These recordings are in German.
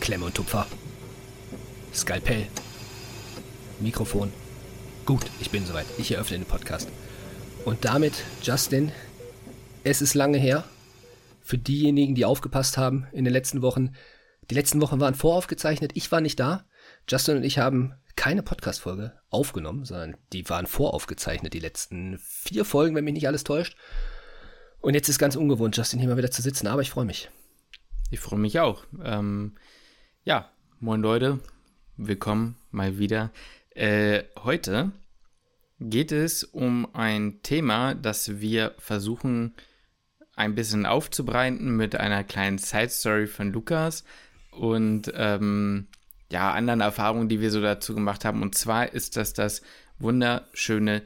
Klemme und Tupfer. Skalpell. Mikrofon. Gut, ich bin soweit. Ich eröffne den Podcast. Und damit, Justin, es ist lange her. Für diejenigen, die aufgepasst haben in den letzten Wochen. Die letzten Wochen waren voraufgezeichnet. Ich war nicht da. Justin und ich haben keine Podcast-Folge aufgenommen, sondern die waren voraufgezeichnet, die letzten vier Folgen, wenn mich nicht alles täuscht. Und jetzt ist ganz ungewohnt, Justin hier mal wieder zu sitzen, aber ich freue mich. Ich freue mich auch. Ähm, ja, moin Leute, willkommen mal wieder. Äh, heute geht es um ein Thema, das wir versuchen ein bisschen aufzubreiten mit einer kleinen Side-Story von Lukas und ähm, ja, anderen Erfahrungen, die wir so dazu gemacht haben. Und zwar ist das das wunderschöne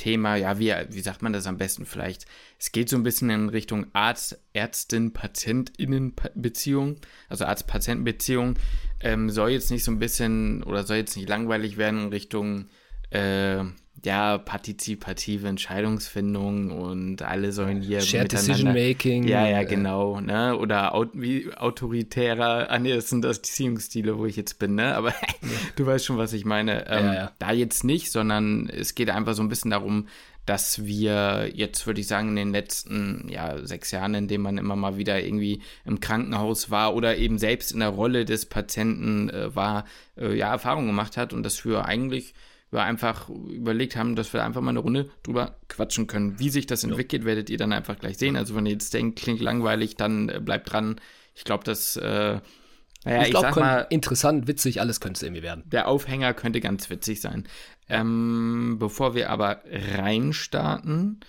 Thema, ja, wie, wie sagt man das am besten vielleicht? Es geht so ein bisschen in Richtung Arzt, Ärztin, Patientinnen-Beziehung, also Arzt-Patienten-Beziehung. Ähm, soll jetzt nicht so ein bisschen oder soll jetzt nicht langweilig werden in Richtung äh, ja, partizipative Entscheidungsfindung und alle sollen hier Shared Decision Making. Ja, ja, genau, ne? Oder aut wie autoritärer, ah nee, das sind das Erziehungsstile, wo ich jetzt bin, ne? Aber du weißt schon, was ich meine. Ähm, ja, ja. Da jetzt nicht, sondern es geht einfach so ein bisschen darum, dass wir jetzt, würde ich sagen, in den letzten ja, sechs Jahren, in denen man immer mal wieder irgendwie im Krankenhaus war oder eben selbst in der Rolle des Patienten äh, war, äh, ja, Erfahrungen gemacht hat und dass wir eigentlich wir einfach überlegt haben, dass wir einfach mal eine Runde drüber quatschen können. Wie sich das entwickelt, werdet ihr dann einfach gleich sehen. Also wenn ihr jetzt denkt, klingt langweilig, dann äh, bleibt dran. Ich glaube, das, äh, naja, ich, glaube, mal, interessant, witzig, alles könnte es irgendwie werden. Der Aufhänger könnte ganz witzig sein. Ähm, bevor wir aber reinstarten,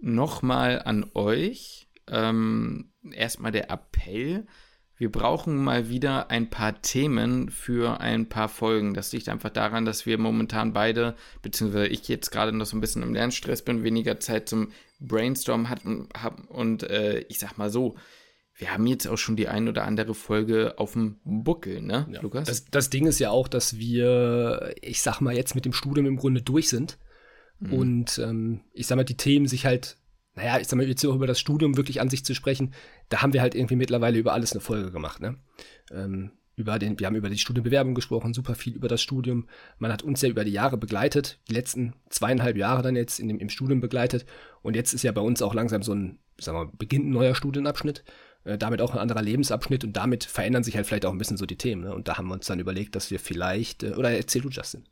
nochmal an euch. Ähm, erstmal der Appell wir brauchen mal wieder ein paar Themen für ein paar Folgen. Das liegt einfach daran, dass wir momentan beide, beziehungsweise ich jetzt gerade noch so ein bisschen im Lernstress bin, weniger Zeit zum Brainstorm hatten hab, und äh, ich sag mal so, wir haben jetzt auch schon die ein oder andere Folge auf dem Buckel, ne, ja. Lukas? Das, das, Ding ist ja auch, dass wir, ich sag mal, jetzt mit dem Studium im Grunde durch sind. Mhm. Und ähm, ich sag mal, die Themen sich halt naja, ich sag mal, jetzt auch über das Studium wirklich an sich zu sprechen, da haben wir halt irgendwie mittlerweile über alles eine Folge gemacht, ne? Ähm, über den, wir haben über die Studienbewerbung gesprochen, super viel über das Studium. Man hat uns ja über die Jahre begleitet, die letzten zweieinhalb Jahre dann jetzt in dem, im Studium begleitet. Und jetzt ist ja bei uns auch langsam so ein, sagen wir, beginnt ein neuer Studienabschnitt, äh, damit auch ein anderer Lebensabschnitt und damit verändern sich halt vielleicht auch ein bisschen so die Themen. Ne? Und da haben wir uns dann überlegt, dass wir vielleicht, äh, oder erzähl du, Justin.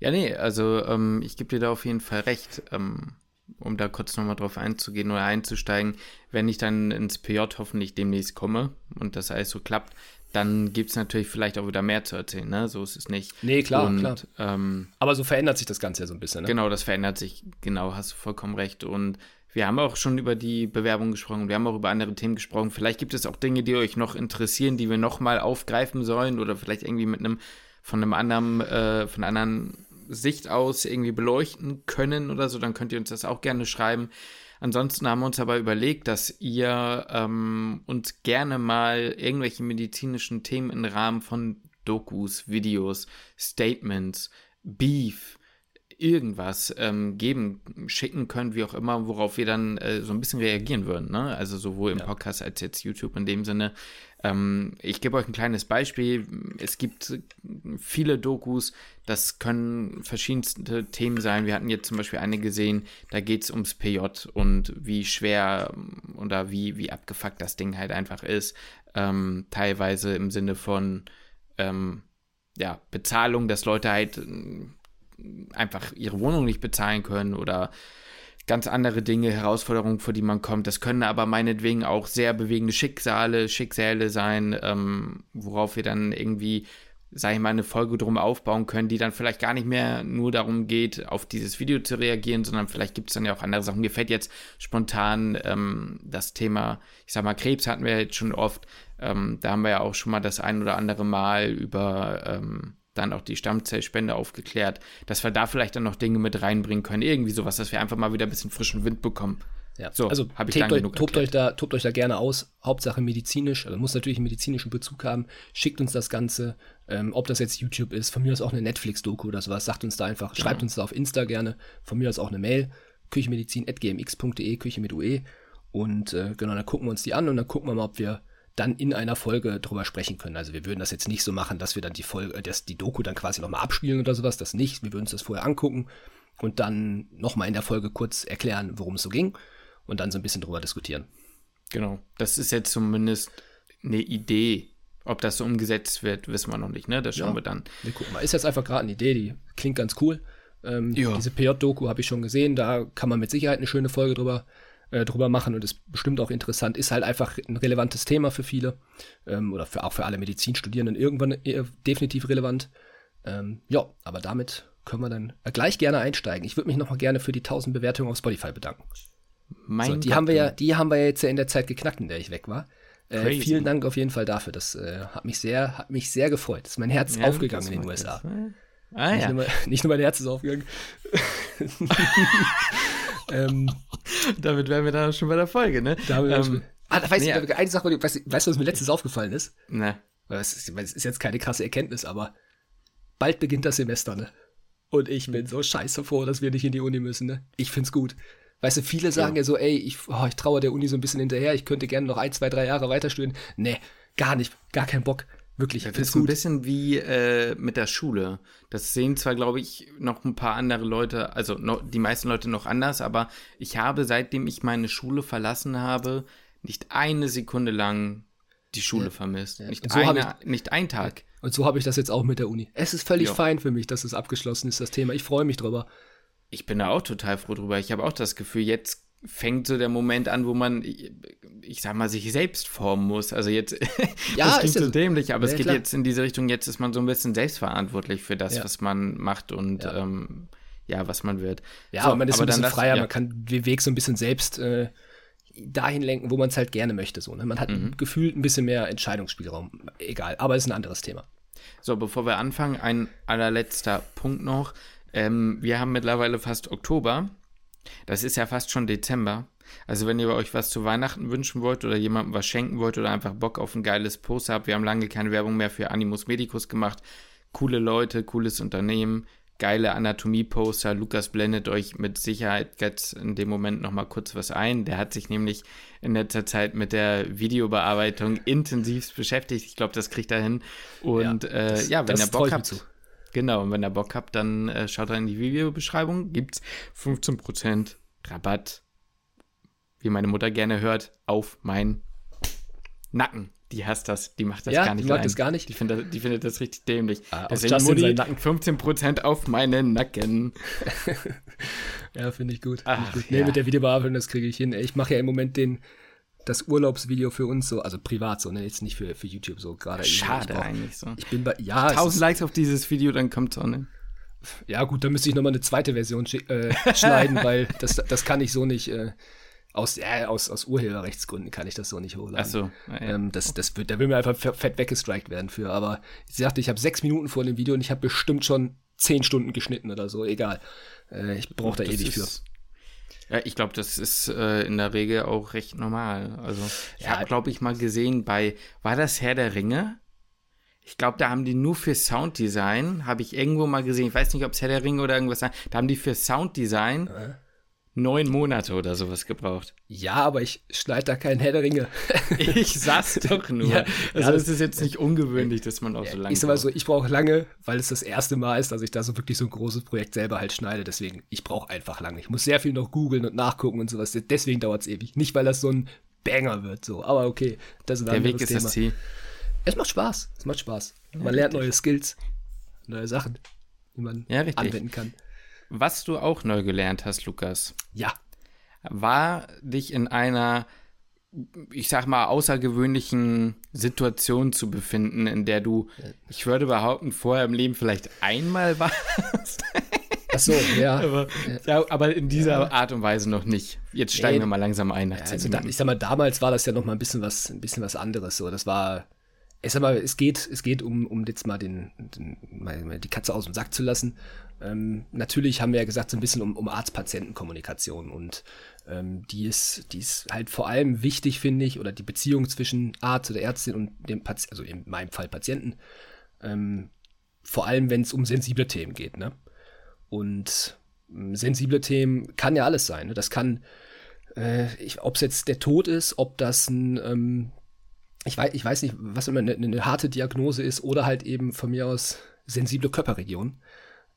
Ja, nee, also ähm, ich gebe dir da auf jeden Fall recht. Ähm, um da kurz nochmal drauf einzugehen oder einzusteigen, wenn ich dann ins PJ hoffentlich demnächst komme und das alles so klappt, dann gibt es natürlich vielleicht auch wieder mehr zu erzählen, ne? So ist es nicht. Nee, klar, und, klar. Ähm, Aber so verändert sich das Ganze ja so ein bisschen, ne? Genau, das verändert sich, genau, hast du vollkommen recht. Und wir haben auch schon über die Bewerbung gesprochen, wir haben auch über andere Themen gesprochen. Vielleicht gibt es auch Dinge, die euch noch interessieren, die wir nochmal aufgreifen sollen oder vielleicht irgendwie mit einem von einem anderen, äh, von anderen Sicht aus irgendwie beleuchten können oder so, dann könnt ihr uns das auch gerne schreiben. Ansonsten haben wir uns aber überlegt, dass ihr ähm, uns gerne mal irgendwelche medizinischen Themen im Rahmen von Dokus, Videos, Statements, Beef, irgendwas ähm, geben, schicken könnt, wie auch immer, worauf wir dann äh, so ein bisschen reagieren würden. Ne? Also sowohl im ja. Podcast als jetzt YouTube in dem Sinne. Ähm, ich gebe euch ein kleines Beispiel. Es gibt viele Dokus, das können verschiedenste Themen sein. Wir hatten jetzt zum Beispiel eine gesehen, da geht es ums PJ und wie schwer oder wie, wie abgefuckt das Ding halt einfach ist. Ähm, teilweise im Sinne von ähm, ja, Bezahlung, dass Leute halt äh, einfach ihre Wohnung nicht bezahlen können oder ganz andere Dinge, Herausforderungen, vor die man kommt. Das können aber meinetwegen auch sehr bewegende Schicksale, Schicksale sein, ähm, worauf wir dann irgendwie, sage ich mal, eine Folge drum aufbauen können, die dann vielleicht gar nicht mehr nur darum geht, auf dieses Video zu reagieren, sondern vielleicht gibt es dann ja auch andere Sachen. Mir fällt jetzt spontan ähm, das Thema, ich sag mal, Krebs hatten wir jetzt schon oft. Ähm, da haben wir ja auch schon mal das ein oder andere Mal über ähm, dann auch die Stammzellspende aufgeklärt, dass wir da vielleicht dann noch Dinge mit reinbringen können. Irgendwie sowas, dass wir einfach mal wieder ein bisschen frischen Wind bekommen. Ja, so, also habe ich euch, genug tobt euch, da, tobt euch da gerne aus. Hauptsache medizinisch, also muss natürlich einen medizinischen Bezug haben. Schickt uns das Ganze, ähm, ob das jetzt YouTube ist, von mir aus auch eine Netflix-Doku oder sowas. Sagt uns da einfach, genau. schreibt uns da auf Insta gerne, von mir aus auch eine Mail, küchemedizin.gmx.de, Küche mit UE. Und äh, genau, dann gucken wir uns die an und dann gucken wir mal, ob wir dann in einer Folge drüber sprechen können. Also wir würden das jetzt nicht so machen, dass wir dann die Folge, dass die Doku dann quasi nochmal abspielen oder sowas, das nicht. Wir würden uns das vorher angucken und dann nochmal in der Folge kurz erklären, worum es so ging und dann so ein bisschen drüber diskutieren. Genau. Das ist jetzt zumindest eine Idee. Ob das so umgesetzt wird, wissen wir noch nicht, ne? Das schauen ja. wir dann. Wir gucken mal. Ist jetzt einfach gerade eine Idee, die klingt ganz cool. Ähm. Diese PJ-Doku habe ich schon gesehen, da kann man mit Sicherheit eine schöne Folge drüber, äh, drüber machen und ist bestimmt auch interessant. Ist halt einfach ein relevantes Thema für viele ähm, oder für, auch für alle Medizinstudierenden irgendwann äh, definitiv relevant. Ähm, ja, aber damit können wir dann gleich gerne einsteigen. Ich würde mich nochmal gerne für die 1000 Bewertungen auf Spotify bedanken. Mein so, die Gott, haben wir ja, die haben wir jetzt ja in der Zeit geknackt, in der ich weg war. Äh, vielen Dank auf jeden Fall dafür. Das äh, hat mich sehr, hat mich sehr gefreut. Ist mein Herz ja, aufgegangen in den USA. Ne? ah, nicht, ja. nur, nicht nur mein Herz ist aufgegangen. ähm, Damit wären wir dann schon bei der Folge, ne? Ähm, ah, da weiß nee, ich, eine Sache, weißt, weißt du, was mir letztens aufgefallen ist? Ne. Es ist, ist jetzt keine krasse Erkenntnis, aber bald beginnt das Semester, ne? Und ich bin so scheiße froh, dass wir nicht in die Uni müssen, ne? Ich find's gut. Weißt du, viele sagen ja, ja so, ey, ich, oh, ich traue der Uni so ein bisschen hinterher, ich könnte gerne noch ein, zwei, drei Jahre weiter studieren. Nee, gar nicht, gar keinen Bock. Wirklich, das ist gut. ein bisschen wie äh, mit der Schule. Das sehen zwar, glaube ich, noch ein paar andere Leute, also noch, die meisten Leute noch anders, aber ich habe, seitdem ich meine Schule verlassen habe, nicht eine Sekunde lang die Schule ja. vermisst. Ja. Nicht, so eine, ich, nicht ein Tag. Und so habe ich das jetzt auch mit der Uni. Es ist völlig jo. fein für mich, dass es abgeschlossen ist, das Thema. Ich freue mich drüber. Ich bin da auch total froh drüber. Ich habe auch das Gefühl, jetzt fängt so der Moment an, wo man, ich sag mal, sich selbst formen muss. Also jetzt, ja, das klingt so dämlich, aber ja, es geht klar. jetzt in diese Richtung, jetzt ist man so ein bisschen selbstverantwortlich für das, ja. was man macht und ja. Ähm, ja, was man wird. Ja, so, man ist aber ein bisschen das, freier, man kann den Weg so ein bisschen selbst äh, dahin lenken, wo man es halt gerne möchte. So, ne? Man hat mhm. gefühlt ein bisschen mehr Entscheidungsspielraum. Egal, aber ist ein anderes Thema. So, bevor wir anfangen, ein allerletzter Punkt noch. Ähm, wir haben mittlerweile fast Oktober. Das ist ja fast schon Dezember. Also wenn ihr euch was zu Weihnachten wünschen wollt oder jemandem was schenken wollt oder einfach Bock auf ein geiles Poster habt, wir haben lange keine Werbung mehr für Animus Medicus gemacht. Coole Leute, cooles Unternehmen, geile Anatomie-Poster. Lukas blendet euch mit Sicherheit jetzt in dem Moment nochmal kurz was ein. Der hat sich nämlich in letzter Zeit mit der Videobearbeitung intensivst beschäftigt. Ich glaube, das kriegt er hin. Und ja, äh, das, äh, ja wenn ihr Bock habt, Genau, und wenn ihr Bock habt, dann äh, schaut da in die Videobeschreibung. Gibt's 15% Rabatt, wie meine Mutter gerne hört, auf meinen Nacken. Die hasst das, die macht das ja, gar nicht. Die mag das gar nicht. Die findet, die findet das richtig dämlich. Ah, Deswegen Mutti, Nacken. 15% auf meinen Nacken. ja, finde ich gut. Ach, find ich gut. Nee, ja. mit der Videobearbeitung, das kriege ich hin. Ich mache ja im Moment den das Urlaubsvideo für uns so, also privat so, ne, jetzt nicht für, für YouTube so gerade. Schade eigentlich so. Ich bin bei, ja. 1000 Likes auf dieses Video, dann kommt es ne? Ja, gut, dann müsste ich nochmal eine zweite Version äh, schneiden, weil das, das kann ich so nicht, äh, aus, ja, aus, aus Urheberrechtsgründen kann ich das so nicht hochladen. Ach so. Ja, ja. Ähm, das, das wird, da will mir einfach fett weggestrikt werden für, aber ich sagte, ich habe sechs Minuten vor dem Video und ich habe bestimmt schon zehn Stunden geschnitten oder so, egal. Äh, ich brauche da ewig für. Ja, ich glaube, das ist äh, in der Regel auch recht normal. Also, ich ja, habe, glaube ich, mal gesehen bei, war das Herr der Ringe? Ich glaube, da haben die nur für Sounddesign, habe ich irgendwo mal gesehen, ich weiß nicht, ob es Herr der Ringe oder irgendwas war, da haben die für Sounddesign äh? Neun Monate oder sowas gebraucht. Ja, aber ich schneide da keinen Herr der Ringe. ich saß doch nur. Ja, also ja, das ist jetzt nicht ungewöhnlich, dass man auch so lange. Ich sag mal so, ich brauche lange, weil es das erste Mal ist, dass ich da so wirklich so ein großes Projekt selber halt schneide. Deswegen, ich brauche einfach lange. Ich muss sehr viel noch googeln und nachgucken und sowas. Deswegen dauert es ewig. Nicht, weil das so ein Banger wird, so. Aber okay, das ist ein Der Weg ist Thema. das Ziel. Es macht Spaß. Es macht Spaß. Man ja, lernt neue Skills, neue Sachen, die man ja, anwenden kann. Was du auch neu gelernt hast, Lukas. Ja. War dich in einer, ich sag mal, außergewöhnlichen Situation zu befinden, in der du, ich würde behaupten, vorher im Leben vielleicht einmal warst. Ach so, ja. aber, ja, aber in dieser ja. Art und Weise noch nicht. Jetzt steigen nee, wir mal langsam ein nach ja, also da, Ich sag mal, damals war das ja noch mal ein bisschen was, ein bisschen was anderes. So, das war, ich sag mal, es geht, es geht um, um jetzt mal den, den mal die Katze aus dem Sack zu lassen. Ähm, natürlich haben wir ja gesagt, so ein bisschen um, um Arzt-Patienten-Kommunikation und ähm, die, ist, die ist halt vor allem wichtig, finde ich, oder die Beziehung zwischen Arzt oder Ärztin und dem Patienten, also in meinem Fall Patienten, ähm, vor allem wenn es um sensible Themen geht. Ne? Und ähm, sensible Themen kann ja alles sein. Ne? Das kann, äh, ob es jetzt der Tod ist, ob das ein, ähm, ich weiß, ich weiß nicht, was immer eine, eine harte Diagnose ist oder halt eben von mir aus sensible Körperregion,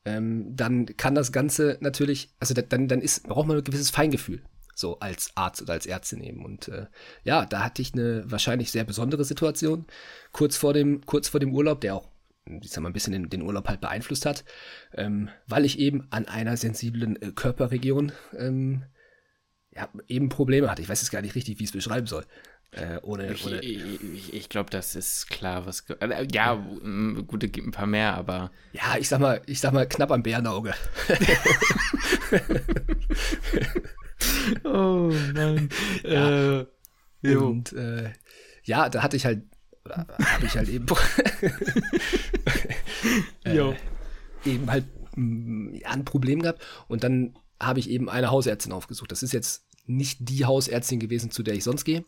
ähm, dann kann das Ganze natürlich, also dann, dann ist, braucht man ein gewisses Feingefühl, so als Arzt oder als Ärztin eben. Und äh, ja, da hatte ich eine wahrscheinlich sehr besondere Situation, kurz vor dem, kurz vor dem Urlaub, der auch ich sag mal, ein bisschen den, den Urlaub halt beeinflusst hat, ähm, weil ich eben an einer sensiblen äh, Körperregion ähm, ja, eben Probleme hatte. Ich weiß jetzt gar nicht richtig, wie ich es beschreiben soll. Äh, ohne, ich, ohne ich, ich, glaube, das ist klar, was. Äh, ja, gut, es gibt ein paar mehr, aber. Ja, ich sag mal, ich sag mal knapp am Bärenauge. oh Mann. Ja. Äh, und äh, ja, da hatte ich halt, habe ich halt eben, äh, eben halt ja, ein Problem gehabt. Und dann habe ich eben eine Hausärztin aufgesucht. Das ist jetzt nicht die Hausärztin gewesen, zu der ich sonst gehe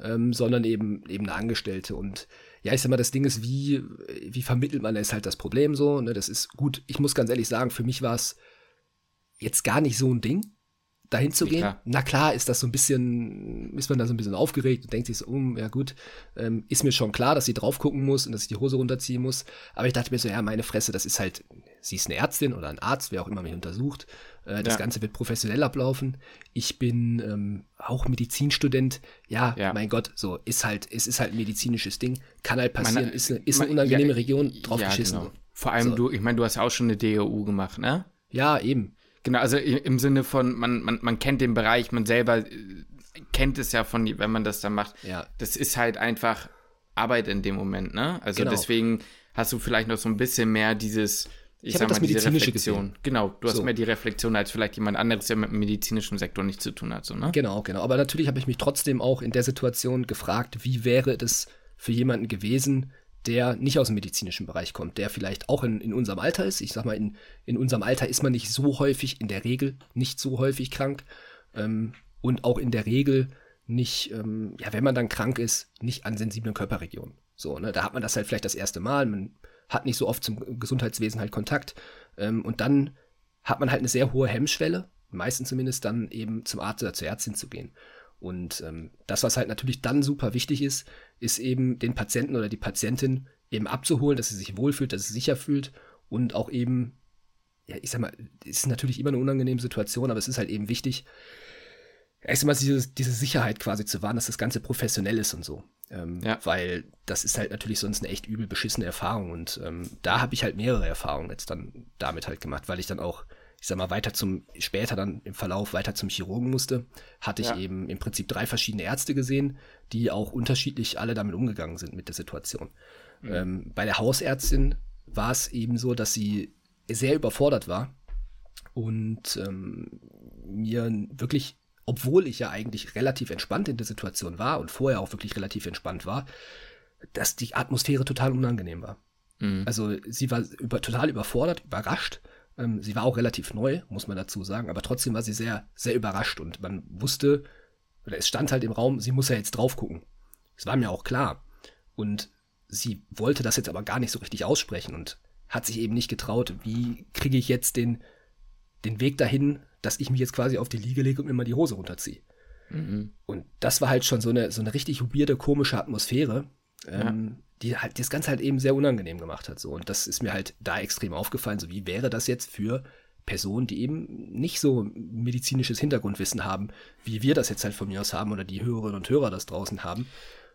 ähm, sondern eben, eben eine Angestellte. Und ja, ich sag mal, das Ding ist, wie, wie vermittelt man, ist halt das Problem so. Ne? Das ist gut. Ich muss ganz ehrlich sagen, für mich war es jetzt gar nicht so ein Ding, dahin zu gehen. Klar. Na klar, ist das so ein bisschen, ist man da so ein bisschen aufgeregt und denkt sich so, um, ja gut, ähm, ist mir schon klar, dass sie drauf gucken muss und dass ich die Hose runterziehen muss. Aber ich dachte mir so, ja, meine Fresse, das ist halt, sie ist eine Ärztin oder ein Arzt, wer auch immer mich untersucht. Äh, das ja. Ganze wird professionell ablaufen. Ich bin ähm, auch Medizinstudent. Ja, ja, mein Gott, so ist halt, es ist halt ein medizinisches Ding. Kann halt passieren, meine, ist, eine, ist eine unangenehme ja, Region, drauf geschissen. Genau. Vor allem so. du, ich meine, du hast ja auch schon eine DOU gemacht, ne? Ja, eben. Genau, also im Sinne von, man, man, man kennt den Bereich, man selber äh, kennt es ja von, wenn man das dann macht. Ja. Das ist halt einfach Arbeit in dem Moment, ne? Also genau. deswegen hast du vielleicht noch so ein bisschen mehr dieses, ich, ich mal, diese Reflexion. Gesehen. Genau, du hast so. mehr die Reflexion, als vielleicht jemand anderes, der mit dem medizinischen Sektor nichts zu tun hat, so, ne? Genau, genau. Aber natürlich habe ich mich trotzdem auch in der Situation gefragt, wie wäre es für jemanden gewesen, der nicht aus dem medizinischen Bereich kommt, der vielleicht auch in, in unserem Alter ist. Ich sag mal, in, in unserem Alter ist man nicht so häufig, in der Regel nicht so häufig krank. Ähm, und auch in der Regel nicht, ähm, ja, wenn man dann krank ist, nicht an sensiblen Körperregionen. So, ne, da hat man das halt vielleicht das erste Mal, man hat nicht so oft zum Gesundheitswesen halt Kontakt. Ähm, und dann hat man halt eine sehr hohe Hemmschwelle, meistens zumindest dann eben zum Arzt oder zur Ärztin zu gehen. Und ähm, das, was halt natürlich dann super wichtig ist, ist eben den Patienten oder die Patientin eben abzuholen, dass sie sich wohlfühlt, dass sie sich sicher fühlt und auch eben, ja, ich sag mal, ist natürlich immer eine unangenehme Situation, aber es ist halt eben wichtig, erst einmal diese, diese Sicherheit quasi zu wahren, dass das Ganze professionell ist und so. Ähm, ja. Weil das ist halt natürlich sonst eine echt übel beschissene Erfahrung. Und ähm, da habe ich halt mehrere Erfahrungen jetzt dann damit halt gemacht, weil ich dann auch ich sag mal, weiter zum, später dann im Verlauf weiter zum Chirurgen musste, hatte ich ja. eben im Prinzip drei verschiedene Ärzte gesehen, die auch unterschiedlich alle damit umgegangen sind mit der Situation. Mhm. Ähm, bei der Hausärztin war es eben so, dass sie sehr überfordert war und ähm, mir wirklich, obwohl ich ja eigentlich relativ entspannt in der Situation war und vorher auch wirklich relativ entspannt war, dass die Atmosphäre total unangenehm war. Mhm. Also sie war über, total überfordert, überrascht ähm, sie war auch relativ neu, muss man dazu sagen, aber trotzdem war sie sehr, sehr überrascht und man wusste, oder es stand halt im Raum, sie muss ja jetzt drauf gucken. Es war mir auch klar. Und sie wollte das jetzt aber gar nicht so richtig aussprechen und hat sich eben nicht getraut, wie kriege ich jetzt den, den Weg dahin, dass ich mich jetzt quasi auf die Liege lege und mir mal die Hose runterziehe. Mhm. Und das war halt schon so eine, so eine richtig weirde, komische Atmosphäre. Ähm, die halt das Ganze halt eben sehr unangenehm gemacht hat. So. Und das ist mir halt da extrem aufgefallen. So, wie wäre das jetzt für Personen, die eben nicht so medizinisches Hintergrundwissen haben, wie wir das jetzt halt von mir aus haben oder die Hörerinnen und Hörer das draußen haben.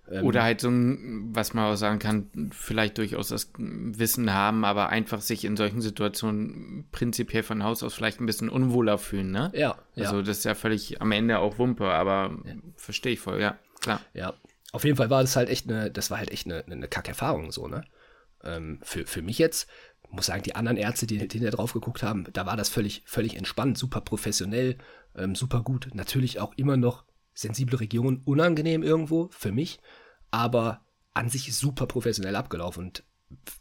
Ähm, oder halt so ein, was man auch sagen kann, vielleicht durchaus das Wissen haben, aber einfach sich in solchen Situationen prinzipiell von Haus aus vielleicht ein bisschen unwohler fühlen, ne? Ja. Also ja. das ist ja völlig am Ende auch Wumpe, aber ja. verstehe ich voll, ja, klar. Ja, auf jeden Fall war das halt echt eine, das war halt echt eine, eine Kackerfahrung so, ne? Ähm, für, für mich jetzt, muss sagen, die anderen Ärzte, die hinterher drauf geguckt haben, da war das völlig, völlig entspannt, super professionell, ähm, super gut. Natürlich auch immer noch sensible Regionen, unangenehm irgendwo für mich, aber an sich super professionell abgelaufen und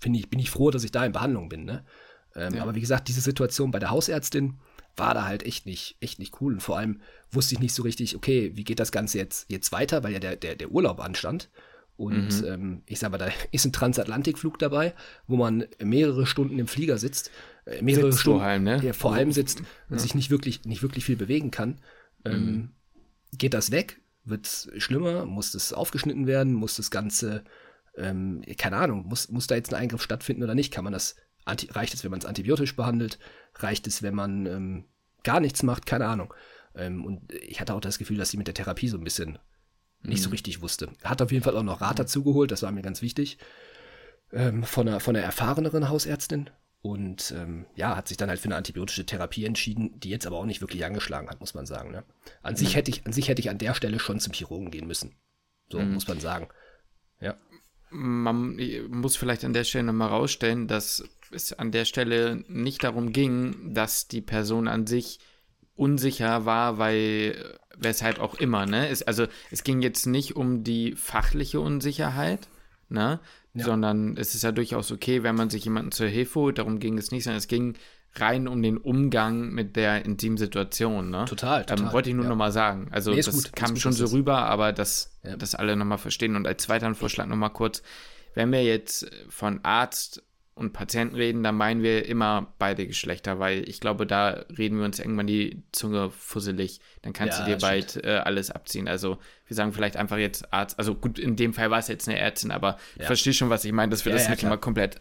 finde ich, bin ich froh, dass ich da in Behandlung bin, ne? Ähm, ja. Aber wie gesagt, diese Situation bei der Hausärztin, war da halt echt nicht, echt nicht cool. Und vor allem wusste ich nicht so richtig, okay, wie geht das Ganze jetzt, jetzt weiter, weil ja der, der, der Urlaub anstand. Und mhm. ähm, ich sag mal, da ist ein Transatlantikflug dabei, wo man mehrere Stunden im Flieger sitzt, äh, mehrere sitzt Stunden, allem, ne? ja, vor allem sitzt und sich nicht wirklich, nicht wirklich viel bewegen kann. Ähm, mhm. Geht das weg? wird es schlimmer, muss es aufgeschnitten werden, muss das Ganze, ähm, keine Ahnung, muss, muss da jetzt ein Eingriff stattfinden oder nicht? Kann man das, anti, reicht es, wenn man es antibiotisch behandelt? Reicht es, wenn man ähm, gar nichts macht? Keine Ahnung. Ähm, und ich hatte auch das Gefühl, dass sie mit der Therapie so ein bisschen nicht mhm. so richtig wusste. Hat auf jeden Fall auch noch Rat dazu geholt, das war mir ganz wichtig. Ähm, von, einer, von einer erfahreneren Hausärztin. Und ähm, ja, hat sich dann halt für eine antibiotische Therapie entschieden, die jetzt aber auch nicht wirklich angeschlagen hat, muss man sagen. Ne? An, mhm. sich hätte ich, an sich hätte ich an der Stelle schon zum Chirurgen gehen müssen. So mhm. muss man sagen. Ja. Man muss vielleicht an der Stelle nochmal rausstellen, dass es an der Stelle nicht darum ging, dass die Person an sich unsicher war, weil weshalb auch immer, ne? Es, also es ging jetzt nicht um die fachliche Unsicherheit, ne? Ja. Sondern es ist ja durchaus okay, wenn man sich jemanden zur Hilfe holt. Darum ging es nicht, sondern es ging rein um den Umgang mit der intimen Situation. Ne? Total, ähm, total. Ähm, wollte ich nur ja. nochmal sagen. Also nee, das gut, kam schon so rüber, aber dass ja. das alle nochmal verstehen. Und als zweiten Vorschlag nochmal kurz, wenn wir jetzt von Arzt und Patienten reden, dann meinen wir immer beide Geschlechter, weil ich glaube, da reden wir uns irgendwann die Zunge fusselig. Dann kannst ja, du dir bald äh, alles abziehen. Also wir sagen vielleicht einfach jetzt Arzt. Also gut, in dem Fall war es jetzt eine Ärztin, aber ja. ich verstehe schon, was ich meine, dass wir ja, das nicht klar. immer komplett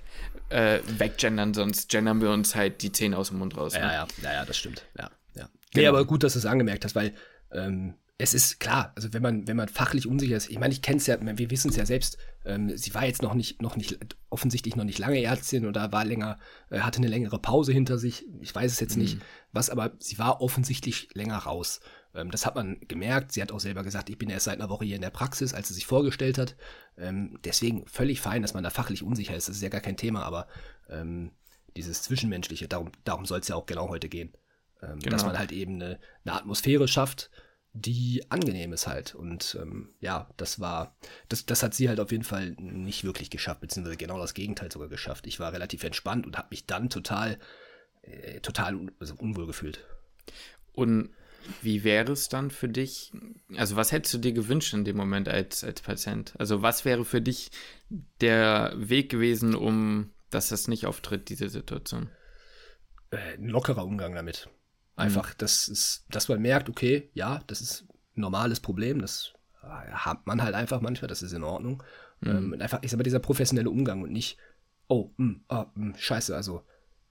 äh, weggendern, sonst gendern wir uns halt die Zähne aus dem Mund raus. Ja, ne? ja, ja, ja, das stimmt. Ja, ja. Genau. Nee, aber gut, dass du es angemerkt hast, weil ähm, es ist klar, also wenn man, wenn man fachlich unsicher ist, ich meine, ich kenne es ja, wir wissen es ja selbst, ähm, sie war jetzt noch nicht, noch nicht, offensichtlich noch nicht lange Ärztin oder war länger, äh, hatte eine längere Pause hinter sich, ich weiß es jetzt mhm. nicht, was, aber sie war offensichtlich länger raus. Ähm, das hat man gemerkt, sie hat auch selber gesagt, ich bin erst seit einer Woche hier in der Praxis, als sie sich vorgestellt hat. Ähm, deswegen völlig fein, dass man da fachlich unsicher ist, das ist ja gar kein Thema, aber ähm, dieses Zwischenmenschliche, darum, darum soll es ja auch genau heute gehen. Ähm, genau. Dass man halt eben eine, eine Atmosphäre schafft, die angenehm ist halt. Und ähm, ja, das war, das, das hat sie halt auf jeden Fall nicht wirklich geschafft, beziehungsweise genau das Gegenteil sogar geschafft. Ich war relativ entspannt und habe mich dann total, äh, total un also unwohl gefühlt. Und wie wäre es dann für dich? Also, was hättest du dir gewünscht in dem Moment als, als Patient? Also, was wäre für dich der Weg gewesen, um dass das nicht auftritt, diese Situation? Äh, ein lockerer Umgang damit. Einfach, mhm. dass, ist, dass man merkt, okay, ja, das ist ein normales Problem, das hat man halt einfach manchmal, das ist in Ordnung. Mhm. Ähm, einfach, ich sag mal, dieser professionelle Umgang und nicht, oh, mh, hm, ah, mh, hm, scheiße, also,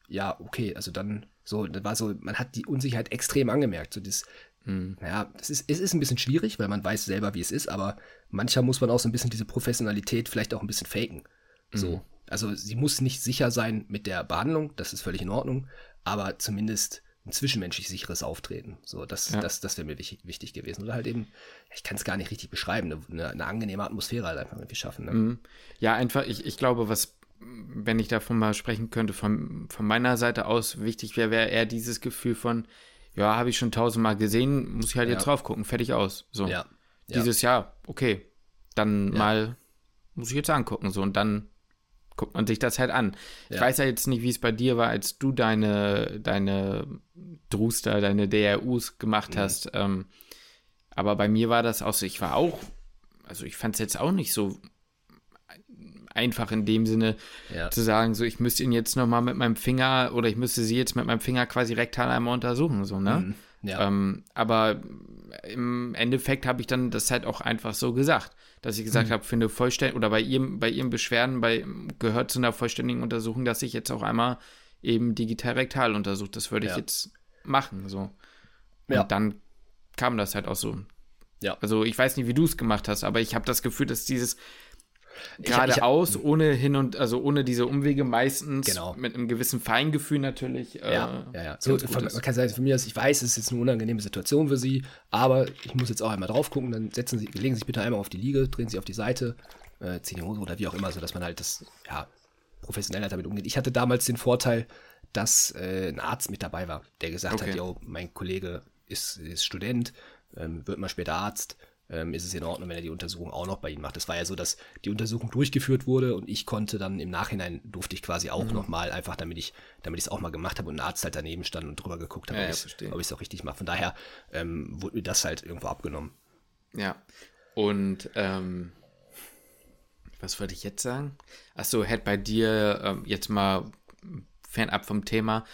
ja, okay, also dann, so, das war so, man hat die Unsicherheit extrem angemerkt. So das, mhm. ja, das ist, es ist ein bisschen schwierig, weil man weiß selber, wie es ist, aber manchmal muss man auch so ein bisschen diese Professionalität vielleicht auch ein bisschen faken. So. Mhm. Also sie muss nicht sicher sein mit der Behandlung, das ist völlig in Ordnung, aber zumindest ein zwischenmenschlich sicheres Auftreten. So, das, ja. das, das wäre mir wichtig, wichtig, gewesen. Oder halt eben, ich kann es gar nicht richtig beschreiben, eine, eine, angenehme Atmosphäre halt einfach irgendwie schaffen. Ne? Mhm. Ja, einfach, ich, ich glaube, was, wenn ich davon mal sprechen könnte, von, von meiner Seite aus wichtig wäre, wäre eher dieses Gefühl von, ja, habe ich schon tausendmal gesehen, muss ich halt ja. jetzt drauf gucken, fertig aus. So. Ja. Dieses Jahr, okay, dann mal muss ich jetzt angucken, so und dann guckt man sich das halt an. Ja. Ich weiß ja jetzt nicht, wie es bei dir war, als du deine, deine Druster, deine DRUs gemacht mhm. hast. Ähm, aber bei mir war das auch so, ich war auch, also ich fand es jetzt auch nicht so einfach in dem Sinne ja. zu sagen, so ich müsste ihn jetzt nochmal mit meinem Finger oder ich müsste sie jetzt mit meinem Finger quasi rektal einmal untersuchen, so, ne? Mhm. Ja. Ähm, aber im Endeffekt habe ich dann das halt auch einfach so gesagt dass ich gesagt mhm. habe, finde vollständig oder bei ihrem, bei ihrem Beschwerden bei, gehört zu einer vollständigen Untersuchung, dass ich jetzt auch einmal eben digital rektal untersucht. Das würde ich ja. jetzt machen. So. Und ja. dann kam das halt auch so. Ja. Also ich weiß nicht, wie du es gemacht hast, aber ich habe das Gefühl, dass dieses geradeaus, ohne hin und also ohne diese Umwege meistens genau. mit einem gewissen Feingefühl natürlich. Äh, ja, ja, ja. So, von, man kann sagen, von mir aus, ich weiß, es ist jetzt eine unangenehme Situation für Sie, aber ich muss jetzt auch einmal drauf gucken, dann setzen Sie, legen Sie sich bitte einmal auf die Liege, drehen Sie auf die Seite, äh, ziehen die Hose oder wie auch immer, so dass man halt das, ja, professioneller damit umgeht. Ich hatte damals den Vorteil, dass äh, ein Arzt mit dabei war, der gesagt okay. hat, yo, mein Kollege ist, ist Student, ähm, wird mal später Arzt, ähm, ist es in Ordnung, wenn er die Untersuchung auch noch bei ihm macht. Es war ja so, dass die Untersuchung durchgeführt wurde und ich konnte dann im Nachhinein durfte ich quasi auch mhm. nochmal, einfach damit ich, damit ich es auch mal gemacht habe und ein Arzt halt daneben stand und drüber geguckt hat, ja, ob ich es auch richtig mache. Von daher ähm, wurde mir das halt irgendwo abgenommen. Ja. Und ähm, was wollte ich jetzt sagen? Achso, hätte bei dir ähm, jetzt mal fernab vom Thema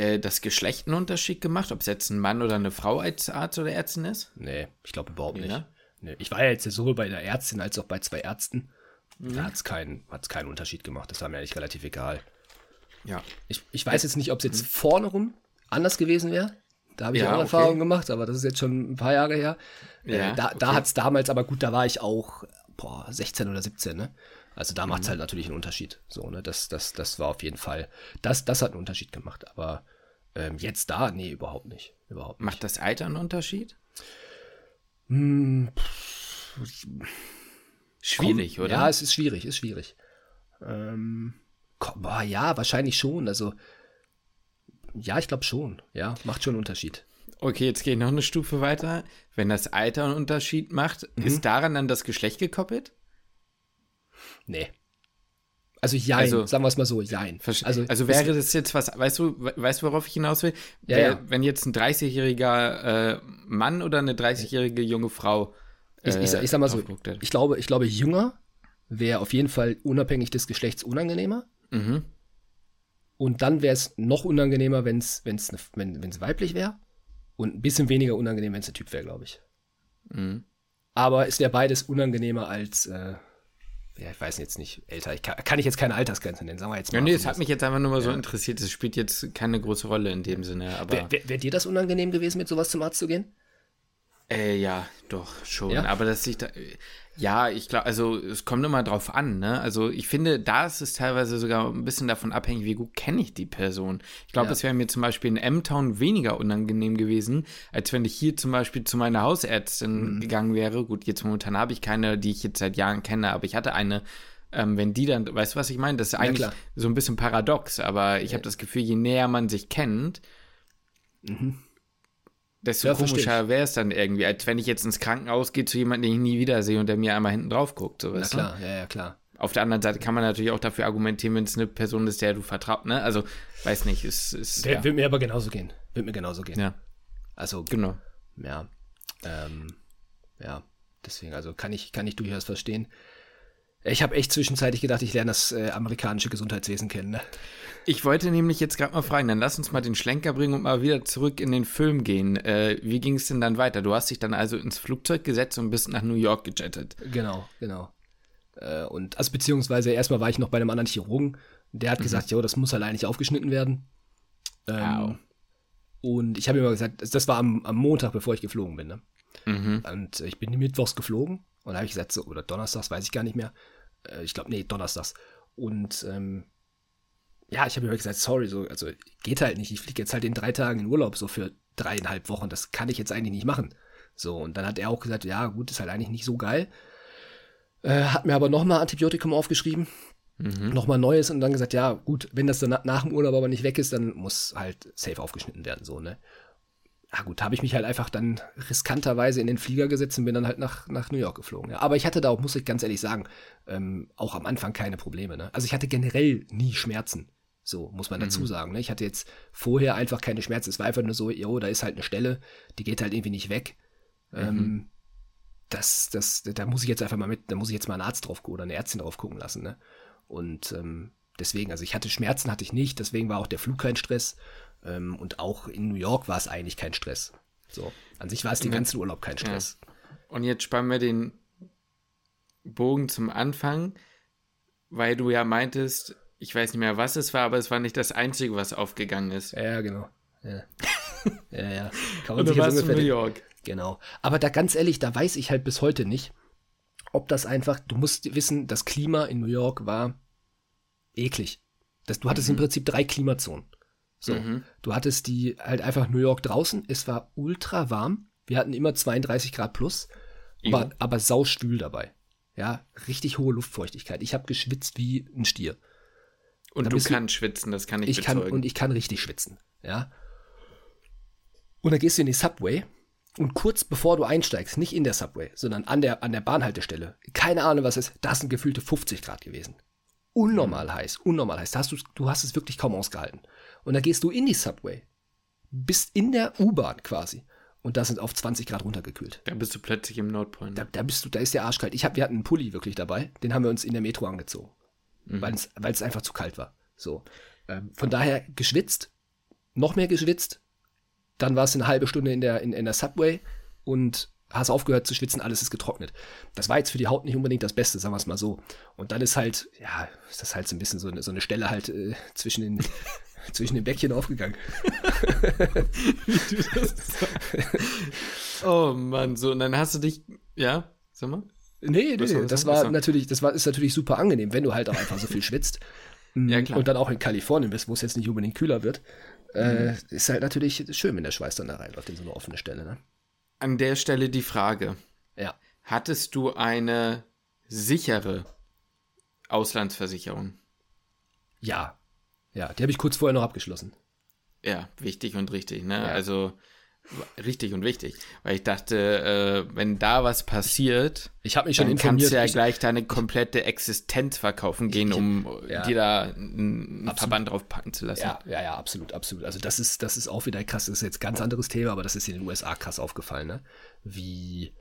äh, das Geschlecht einen Unterschied gemacht, ob es jetzt ein Mann oder eine Frau als Arzt oder Ärztin ist? Nee, ich glaube überhaupt nicht. Ne? nee. Ich war ja jetzt sowohl bei der Ärztin als auch bei zwei Ärzten. Mhm. Da hat es keinen, keinen Unterschied gemacht. Das war mir eigentlich relativ egal. Ja. Ich, ich weiß jetzt nicht, ob es jetzt mhm. vorne rum anders gewesen wäre. Da habe ich ja, auch Erfahrungen okay. gemacht, aber das ist jetzt schon ein paar Jahre her. Äh, ja, äh, da okay. da hat es damals, aber gut, da war ich auch boah, 16 oder 17, ne? Also da macht es mhm. halt natürlich einen Unterschied. So, ne? Das, das, das war auf jeden Fall, das, das hat einen Unterschied gemacht. Aber ähm, jetzt da, nee, überhaupt nicht. Überhaupt nicht. Macht das Alter einen Unterschied? Hm, schwierig, Komm, oder? Ja, es ist schwierig, ist schwierig. Ähm, komm, boah, ja, wahrscheinlich schon. Also, ja, ich glaube schon. Ja, macht schon einen Unterschied. Okay, jetzt gehe ich noch eine Stufe weiter. Wenn das Alter einen Unterschied macht, mhm. ist daran dann das Geschlecht gekoppelt? Nee. Also jein, also, sagen wir es mal so, jein. Also, also wäre das jetzt was, weißt du, weißt du, worauf ich hinaus will? Ja, Wer, ja. Wenn jetzt ein 30-jähriger äh, Mann oder eine 30-jährige junge Frau äh, ich, ich, ich, sag mal so, ich glaube, ich glaube, jünger wäre auf jeden Fall unabhängig des Geschlechts unangenehmer. Mhm. Und dann wäre es noch unangenehmer, wenn's, wenn's ne, wenn es weiblich wäre. Und ein bisschen weniger unangenehm, wenn es ein Typ wäre, glaube ich. Mhm. Aber es wäre beides unangenehmer als, äh, ja, ich weiß jetzt nicht, älter. Ich kann, kann, ich jetzt keine Altersgrenze nennen, sagen wir jetzt mal. Ja, nee, es hat mich jetzt einfach nur mal ja. so interessiert. Es spielt jetzt keine große Rolle in dem Sinne. Wäre wär, wär dir das unangenehm gewesen, mit sowas zum Arzt zu gehen? Äh, ja, doch, schon. Ja? Aber dass ich da. Ja, ich glaube, also es kommt immer drauf an, ne? Also ich finde, da ist es teilweise sogar ein bisschen davon abhängig, wie gut kenne ich die Person. Ich glaube, ja. es wäre mir zum Beispiel in M-Town weniger unangenehm gewesen, als wenn ich hier zum Beispiel zu meiner Hausärztin mhm. gegangen wäre. Gut, jetzt momentan habe ich keine, die ich jetzt seit Jahren kenne, aber ich hatte eine, ähm, wenn die dann, weißt du, was ich meine? Das ist eigentlich ja, so ein bisschen paradox, aber ich ja. habe das Gefühl, je näher man sich kennt, mhm desto ja, komischer wäre es dann irgendwie, als wenn ich jetzt ins Krankenhaus gehe zu jemandem, den ich nie wiedersehe und der mir einmal hinten drauf guckt. So, Na klar, du? ja, ja, klar. Auf der anderen Seite kann man natürlich auch dafür argumentieren, wenn es eine Person ist, der du vertraust, ne? Also, weiß nicht, ist. ist ja. Wird mir aber genauso gehen. Wird mir genauso gehen. Ja. Also, genau. Ja. Ähm, ja, deswegen, also kann ich, kann ich durchaus verstehen. Ich habe echt zwischenzeitlich gedacht, ich lerne das äh, amerikanische Gesundheitswesen kennen. Ne? Ich wollte nämlich jetzt gerade mal fragen, dann lass uns mal den Schlenker bringen und mal wieder zurück in den Film gehen. Äh, wie ging es denn dann weiter? Du hast dich dann also ins Flugzeug gesetzt und bist nach New York gejettet. Genau, genau. Äh, und also beziehungsweise erstmal war ich noch bei einem anderen Chirurgen, der hat mhm. gesagt, jo, das muss halt eigentlich aufgeschnitten werden. Ähm, und ich habe ihm mal gesagt, das war am, am, Montag, bevor ich geflogen bin. Ne? Mhm. Und ich bin mittwochs geflogen und da habe ich gesagt, so, oder donnerstags, weiß ich gar nicht mehr. Äh, ich glaube, nee, donnerstags. Und ähm, ja, ich habe mir gesagt, sorry, so, also geht halt nicht. Ich fliege jetzt halt in drei Tagen in Urlaub, so für dreieinhalb Wochen. Das kann ich jetzt eigentlich nicht machen. So, und dann hat er auch gesagt, ja, gut, ist halt eigentlich nicht so geil. Äh, hat mir aber nochmal Antibiotikum aufgeschrieben. Mhm. Nochmal Neues und dann gesagt, ja, gut, wenn das dann nach dem Urlaub aber nicht weg ist, dann muss halt safe aufgeschnitten werden, so, ne? ja gut, habe ich mich halt einfach dann riskanterweise in den Flieger gesetzt und bin dann halt nach, nach New York geflogen. Ja. Aber ich hatte da auch, muss ich ganz ehrlich sagen, ähm, auch am Anfang keine Probleme. Ne? Also ich hatte generell nie Schmerzen. So, muss man dazu mhm. sagen. Ne? Ich hatte jetzt vorher einfach keine Schmerzen. Es war einfach nur so, jo, da ist halt eine Stelle, die geht halt irgendwie nicht weg. Mhm. Ähm, das, das, da muss ich jetzt einfach mal mit, da muss ich jetzt mal einen Arzt drauf oder eine Ärztin drauf gucken lassen. Ne? Und ähm, deswegen, also ich hatte Schmerzen, hatte ich nicht, deswegen war auch der Flug kein Stress. Ähm, und auch in New York war es eigentlich kein Stress. So, an sich war es den ganzen Urlaub kein Stress. Ja. Und jetzt spannen wir den Bogen zum Anfang, weil du ja meintest, ich weiß nicht mehr, was es war, aber es war nicht das Einzige, was aufgegangen ist. Ja, genau. Ja, ja. ja. Kann man Und du warst in New York. Genau. Aber da ganz ehrlich, da weiß ich halt bis heute nicht, ob das einfach, du musst wissen, das Klima in New York war eklig. Das, du hattest mhm. im Prinzip drei Klimazonen. So, mhm. du hattest die halt einfach New York draußen. Es war ultra warm. Wir hatten immer 32 Grad plus, aber, aber sauschwül dabei. Ja, richtig hohe Luftfeuchtigkeit. Ich habe geschwitzt wie ein Stier. Und, du kannst schwitzen, das kann ich, ich bezeugen. Kann, und ich kann richtig schwitzen, ja. Und dann gehst du in die Subway und kurz bevor du einsteigst, nicht in der Subway, sondern an der, an der Bahnhaltestelle, keine Ahnung was ist, da sind gefühlte 50 Grad gewesen. Unnormal mhm. heiß, unnormal heiß. Hast du, du hast es wirklich kaum ausgehalten. Und dann gehst du in die Subway, bist in der U-Bahn quasi. Und da sind auf 20 Grad runtergekühlt. Da bist du plötzlich im Nordpol. Da, da, bist du, da ist der Arsch kalt. Ich hab, wir hatten einen Pulli wirklich dabei, den haben wir uns in der Metro angezogen. Mhm. Weil es einfach zu kalt war. So. Ähm, von daher geschwitzt, noch mehr geschwitzt. Dann war es eine halbe Stunde in der, in, in der Subway und hast aufgehört zu schwitzen, alles ist getrocknet. Das war jetzt für die Haut nicht unbedingt das Beste, sagen wir es mal so. Und dann ist halt, ja, ist das halt so ein bisschen so eine, so eine Stelle halt äh, zwischen den zwischen den Bäckchen aufgegangen. oh Mann, so, und dann hast du dich, ja, sag mal? Nee, nee, nee das war natürlich, das war, ist natürlich super angenehm, wenn du halt auch einfach so viel schwitzt. ja, klar. Und dann auch in Kalifornien bist, wo es jetzt nicht unbedingt kühler wird. Äh, mhm. ist halt natürlich schön, wenn der Schweiß dann da reinläuft in so eine offene Stelle, ne? An der Stelle die Frage. Ja. Hattest du eine sichere Auslandsversicherung? Ja. Ja, die habe ich kurz vorher noch abgeschlossen. Ja, wichtig und richtig, ne? Ja. Also richtig und wichtig, weil ich dachte, äh, wenn da was passiert, ich habe mich schon dann informiert, kannst du ja gleich deine komplette Existenz verkaufen gehen, um ja. dir da einen absolut. Verband drauf packen zu lassen. Ja, ja, ja, absolut, absolut. Also das ist, das ist auch wieder krass. Das ist jetzt ein ganz anderes Thema, aber das ist in den USA krass aufgefallen, ne? Wie,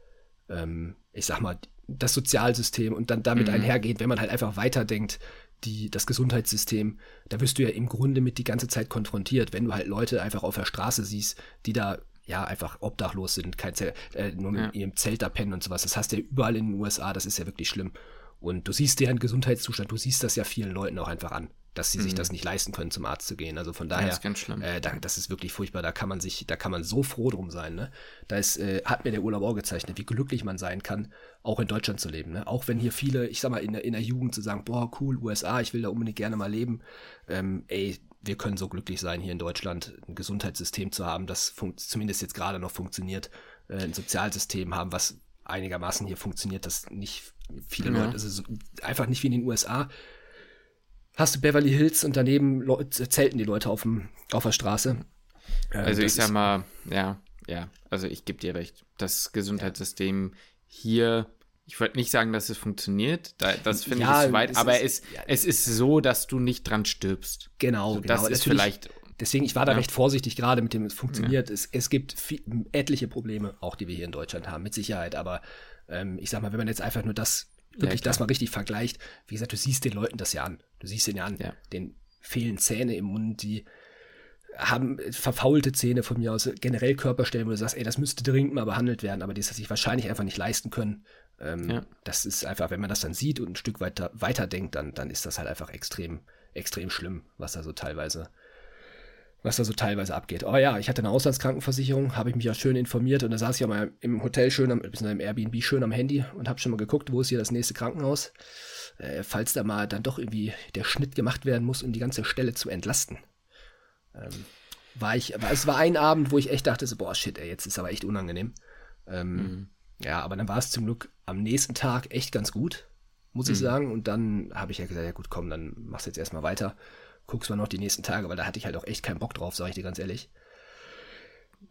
ähm, ich sag mal, das Sozialsystem und dann damit mhm. einhergeht, wenn man halt einfach weiterdenkt, die, das Gesundheitssystem, da wirst du ja im Grunde mit die ganze Zeit konfrontiert, wenn du halt Leute einfach auf der Straße siehst, die da ja einfach obdachlos sind, kein Zelt, äh, nur mit ja. ihrem Zelt da pennen und sowas. Das hast du ja überall in den USA, das ist ja wirklich schlimm. Und du siehst deren Gesundheitszustand, du siehst das ja vielen Leuten auch einfach an, dass sie mhm. sich das nicht leisten können, zum Arzt zu gehen. Also von daher, das ist, äh, da, das ist wirklich furchtbar. Da kann man sich, da kann man so froh drum sein. Ne? Da ist, äh, hat mir der Urlaub auch gezeichnet, wie glücklich man sein kann, auch in Deutschland zu leben. Ne? Auch wenn hier viele, ich sag mal, in der, in der Jugend zu sagen, boah, cool, USA, ich will da unbedingt gerne mal leben. Ähm, ey, wir können so glücklich sein, hier in Deutschland ein Gesundheitssystem zu haben, das zumindest jetzt gerade noch funktioniert, äh, ein Sozialsystem haben, was einigermaßen hier funktioniert, das nicht viele ja. Leute, also so, einfach nicht wie in den USA. Hast du Beverly Hills und daneben Leute, zelten die Leute auf, dem, auf der Straße. Äh, also ich sag mal, ja, ja, also ich gebe dir recht. Das Gesundheitssystem ja. hier ich wollte nicht sagen, dass es funktioniert. das finde ja, ich zu weit. Aber ist, es, ja. es ist so, dass du nicht dran stirbst. Genau, also, Das genau. ist vielleicht. Deswegen, ich war da ja. recht vorsichtig gerade mit dem, es funktioniert. Es, es gibt viel, etliche Probleme, auch die wir hier in Deutschland haben, mit Sicherheit. Aber ähm, ich sag mal, wenn man jetzt einfach nur das, wirklich das mal richtig vergleicht, wie gesagt, du siehst den Leuten das ja an. Du siehst den ja an. Den fehlen Zähne im Mund, die haben verfaulte Zähne von mir aus, generell Körperstellen, wo du sagst, ey, das müsste dringend mal behandelt werden, aber die es sich wahrscheinlich einfach nicht leisten können. Ähm, ja. Das ist einfach, wenn man das dann sieht und ein Stück weiter weiterdenkt, dann, dann ist das halt einfach extrem, extrem schlimm, was da so teilweise, was da so teilweise abgeht. Oh ja, ich hatte eine Auslandskrankenversicherung, habe ich mich ja schön informiert und da saß ich ja mal im Hotel schön, am, im Airbnb schön am Handy und habe schon mal geguckt, wo ist hier das nächste Krankenhaus, äh, falls da mal dann doch irgendwie der Schnitt gemacht werden muss, um die ganze Stelle zu entlasten. Ähm, war ich, es war ein Abend, wo ich echt dachte, so, boah, shit, ey, jetzt ist aber echt unangenehm. Ähm, mhm. Ja, aber dann war es zum Glück am nächsten Tag echt ganz gut, muss mhm. ich sagen. Und dann habe ich ja gesagt, ja gut, komm, dann machst du jetzt erstmal weiter. Guckst mal noch die nächsten Tage, weil da hatte ich halt auch echt keinen Bock drauf, sage ich dir ganz ehrlich.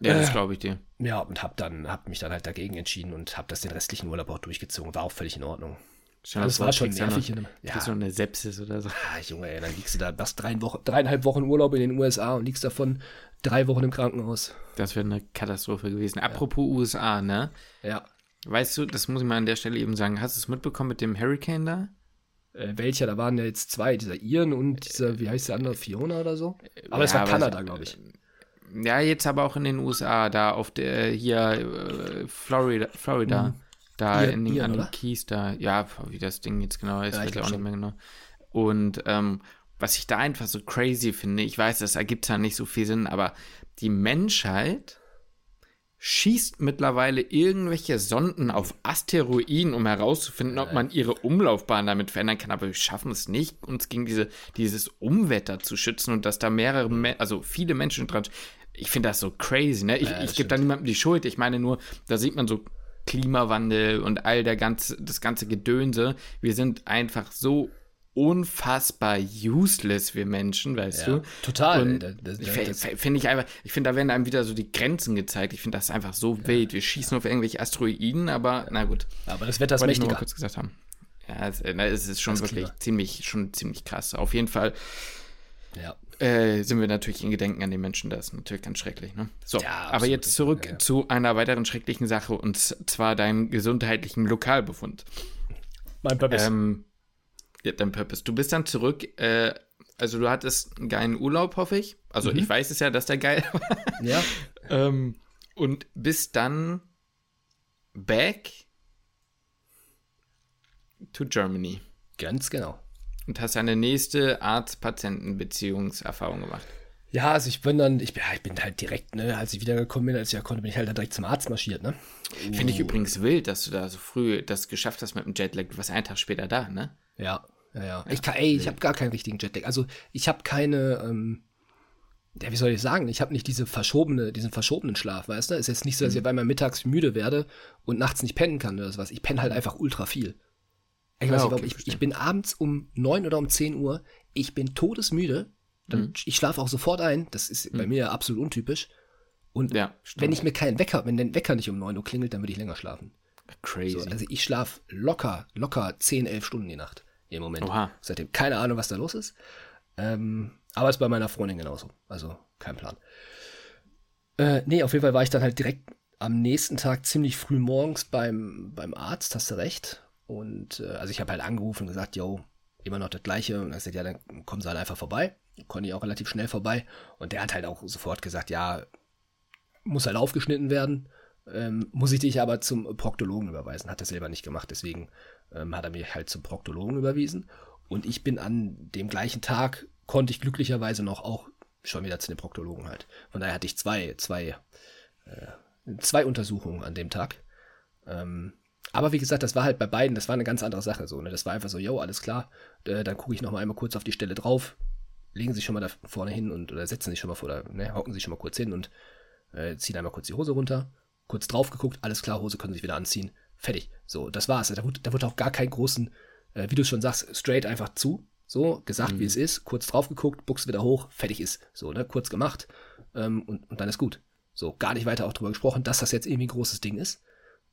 Ja, das äh, glaube ich dir. Ja, und hab dann, hab mich dann halt dagegen entschieden und hab das den restlichen Urlaub auch durchgezogen. War auch völlig in Ordnung. Schon also es war schon nervig. Noch, ja. so eine Sepsis oder so. Ah, Junge, ey, dann liegst du da, hast drei Wochen, dreieinhalb Wochen Urlaub in den USA und liegst davon drei Wochen im Krankenhaus. Das wäre eine Katastrophe gewesen. Apropos ja. USA, ne? Ja. Weißt du, das muss ich mal an der Stelle eben sagen, hast du es mitbekommen mit dem Hurricane da? Äh, welcher? Da waren ja jetzt zwei, dieser Ian und dieser, wie heißt der andere, Fiona oder so? Aber es war Kanada, glaube ich. Ja, jetzt aber auch in den USA, da auf der, hier, äh, Florida, Florida. Mhm. Da Ian, in den, Ian, an den Keys da, ja, wie das Ding jetzt genau ist, ja, weiß ich auch nicht mehr genau. Und ähm, was ich da einfach so crazy finde, ich weiß, das ergibt ja nicht so viel Sinn, aber die Menschheit schießt mittlerweile irgendwelche Sonden auf Asteroiden, um herauszufinden, ob man ihre Umlaufbahn damit verändern kann. Aber wir schaffen es nicht, uns gegen diese, dieses Umwetter zu schützen und dass da mehrere, also viele Menschen dran. Ich finde das so crazy, ne? Ich, ja, ich gebe da niemandem die Schuld. Ich meine nur, da sieht man so Klimawandel und all der ganze, das ganze Gedönse. Wir sind einfach so unfassbar useless, wir Menschen, weißt ja, du? Total. Finde ich einfach, ich finde, da werden einem wieder so die Grenzen gezeigt. Ich finde das einfach so ja. wild. Wir schießen auf irgendwelche Asteroiden, aber na gut. Aber das Wetter ist mächtiger. Ich nur kurz gesagt haben. Ja, es, es ist schon das wirklich Klima. ziemlich, schon ziemlich krass. Auf jeden Fall. Ja. Äh, sind wir natürlich in Gedenken an den Menschen. Das ist natürlich ganz schrecklich. Ne? So, ja, aber jetzt zurück ja, ja. zu einer weiteren schrecklichen Sache und zwar deinem gesundheitlichen Lokalbefund. Mein Purpose. Ähm, ja, dein Purpose. Du bist dann zurück, äh, also du hattest einen geilen Urlaub, hoffe ich. Also mhm. ich weiß es ja, dass der geil war. Ja. ähm, und bist dann back to Germany. Ganz genau. Und hast eine nächste Arzt-Patienten-Beziehungserfahrung gemacht. Ja, also ich bin dann, ich bin, ich bin halt direkt, ne, als ich wiedergekommen bin, als ich ja konnte, bin ich halt dann direkt zum Arzt marschiert, ne? Finde ich übrigens wild, dass du da so früh das geschafft hast mit dem Jetlag. Du warst einen Tag später da, ne? Ja, ja, ja. Ich kann, ey, ich habe gar keinen richtigen Jetlag. Also ich habe keine, ähm, ja, wie soll ich sagen, ich habe nicht diese verschobene, diesen verschobenen Schlaf, weißt du? Ist jetzt nicht so, dass ich einmal mittags müde werde und nachts nicht pennen kann oder sowas. Ich penne halt einfach ultra viel. Ich weiß Ja, okay, ich, ich bin abends um neun oder um 10 Uhr, ich bin todesmüde. Dann, Mhm. Ich schlafe auch sofort ein. Das ist bei mir absolut untypisch. Und Ja, wenn ich mir keinen Wecker, wenn der Wecker nicht um 9 Uhr klingelt, dann würde ich länger schlafen. Crazy. So, also ich schlafe locker, locker 10, 11 Stunden die Nacht im Moment. Oha. Seitdem keine Ahnung, was da los ist. Ähm, aber ist bei meiner Freundin genauso. Also kein Plan. Äh, nee, auf jeden Fall war ich dann halt direkt am nächsten Tag ziemlich früh morgens beim, beim Arzt, hast du recht. Und äh, also ich habe halt angerufen und gesagt, yo, immer noch das gleiche. Und er sagt, ja, dann kommen sie halt einfach vorbei. Konnte ich auch relativ schnell vorbei. Und der hat halt auch sofort gesagt, ja, muss halt aufgeschnitten werden. Ähm, muss ich dich aber zum Proktologen überweisen. Hat er selber nicht gemacht, deswegen ähm, hat er mich halt zum Proktologen überwiesen. Und ich bin an dem gleichen Tag, konnte ich glücklicherweise noch auch schon wieder zu dem Proktologen halt. Von daher hatte ich zwei, zwei, äh, zwei Untersuchungen an dem Tag. Ähm, aber wie gesagt, das war halt bei beiden, das war eine ganz andere Sache so. Ne? Das war einfach so, yo, alles klar, äh, dann gucke ich noch mal einmal kurz auf die Stelle drauf, legen sich schon mal da vorne hin und oder setzen sich schon mal vor, oder, ne, hocken sich schon mal kurz hin und äh, ziehen einmal kurz die Hose runter, kurz drauf geguckt, alles klar, Hose können sich wieder anziehen, fertig. So, das war's. Da wurde, da wurde auch gar keinen großen, äh, wie du schon sagst, straight einfach zu. So, gesagt, wie es ist, kurz drauf geguckt, Buchse wieder hoch, fertig ist. So, ne, kurz gemacht ähm, und, und dann ist gut. So, gar nicht weiter auch drüber gesprochen, dass das jetzt irgendwie ein großes Ding ist.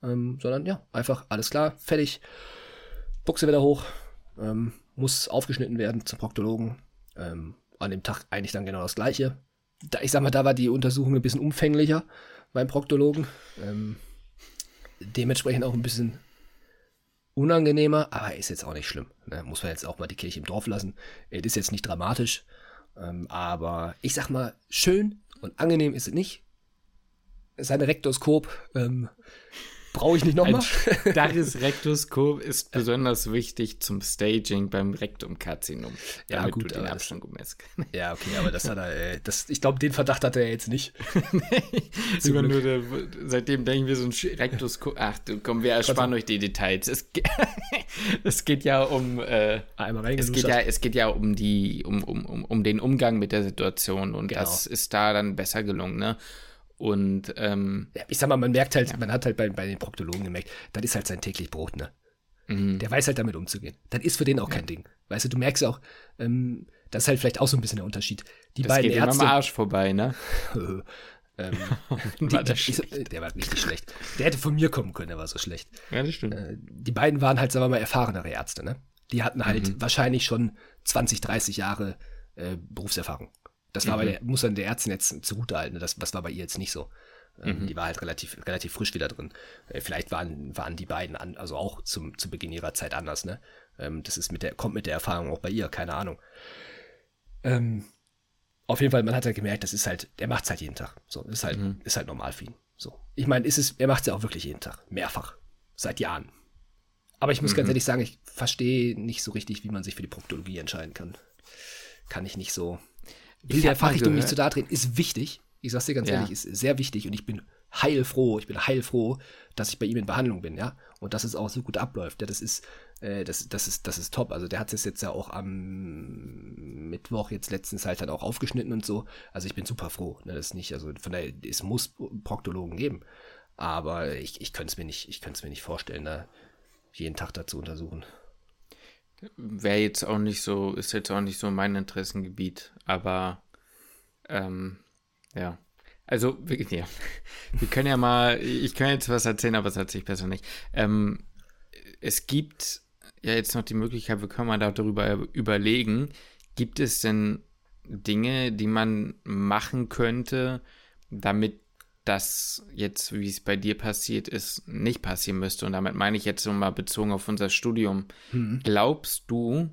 Ähm, sondern ja, einfach alles klar, fertig. Buchse wieder hoch, ähm, muss aufgeschnitten werden zum Proktologen. Ähm, an dem Tag eigentlich dann genau das gleiche. Da, ich sag mal, da war die Untersuchung ein bisschen umfänglicher beim Proktologen. Ähm, dementsprechend auch ein bisschen unangenehmer, aber ist jetzt auch nicht schlimm. Ne? Muss man jetzt auch mal die Kirche im Dorf lassen. Es ist jetzt nicht dramatisch, ähm, aber ich sag mal, schön und angenehm ist es nicht. Sein Rektoskop ähm, brauche ich nicht Ein nochmal. starres Rektoskop ist besonders wichtig zum Staging beim Rektumkarzinom. Ja, damit gut, du den Abstand gut messen Ja, okay, aber das hat er, äh, das, ich glaube, den Verdacht hat er jetzt nicht. kannst. Immer nur der, seitdem denken wir so ein Rektoskop. Ach du, komm, wir ersparen euch die Details. Es, es geht ja um. Äh, Einmal es geht ja, es geht ja um die, um, um, um, um den Umgang mit der Situation und Genau. das ist da dann besser gelungen, ne? Und ähm, Ja, ich sag mal, man merkt halt, man hat halt bei, bei den Proktologen gemerkt, das ist halt sein täglich Brot, ne? Der weiß halt damit umzugehen. Das ist für den auch kein Ding. Weißt du, du merkst ja auch, ähm, das ist halt vielleicht auch so ein bisschen der Unterschied. Die das beiden geht immer am Ärzte. Arsch vorbei, ne? ähm, die, War die, das ich, der war richtig schlecht. Der hätte von mir kommen können, der war so schlecht. Ja, das stimmt. Äh, die beiden waren halt, sagen wir mal, erfahrenere Ärzte, ne? Die hatten halt Mhm. wahrscheinlich schon 20, 30 Jahre äh, Berufserfahrung. Das war Mhm. bei der, muss dann der Ärztin jetzt zugute halten, ne? das, das war bei ihr jetzt nicht so. Ähm, Mhm. Die war halt relativ, relativ frisch wieder drin. Äh, vielleicht waren, waren die beiden an, also auch zum, zu Beginn ihrer Zeit anders, ne? Ähm, das ist mit der, kommt mit der Erfahrung auch bei ihr, keine Ahnung. Ähm, auf jeden Fall, man hat halt gemerkt, das ist halt, der macht's halt jeden Tag. So, ist halt, Mhm. ist halt normal für ihn. So. Ich meine, ist es, er macht's ja auch wirklich jeden Tag. Mehrfach. Seit Jahren. Aber ich muss Mhm. ganz ehrlich sagen, ich verstehe nicht so richtig, wie man sich für die Proktologie entscheiden kann. Kann ich nicht so. Will der Fachrichtung nicht gehört- zu da drehen, ist wichtig. Ich sag's dir ganz Ja. ehrlich, ist sehr wichtig und ich bin heilfroh, ich bin heilfroh, dass ich bei ihm in Behandlung bin, ja. Und dass es auch so gut abläuft. Ja, das ist, äh, das, das ist, das ist top. Also der hat es jetzt ja auch am Mittwoch jetzt letztens halt dann auch aufgeschnitten und so. Also ich bin super froh. Ne, das ist nicht, also von daher, es muss Proktologen geben. Aber ich, ich könnte es mir nicht, ich könnte es mir nicht vorstellen, da jeden Tag da zu untersuchen. Wäre jetzt auch nicht so, ist jetzt auch nicht so mein Interessengebiet, aber ähm, ja. Also, wir, ja. wir können ja mal, ich kann jetzt was erzählen, aber es erzähle ich besser nicht. Ähm, es gibt ja jetzt noch die Möglichkeit, wir können mal darüber überlegen, gibt es denn Dinge, die man machen könnte, damit das jetzt, wie es bei dir passiert ist, nicht passieren müsste. Und damit meine ich jetzt so mal bezogen auf unser Studium. Glaubst du,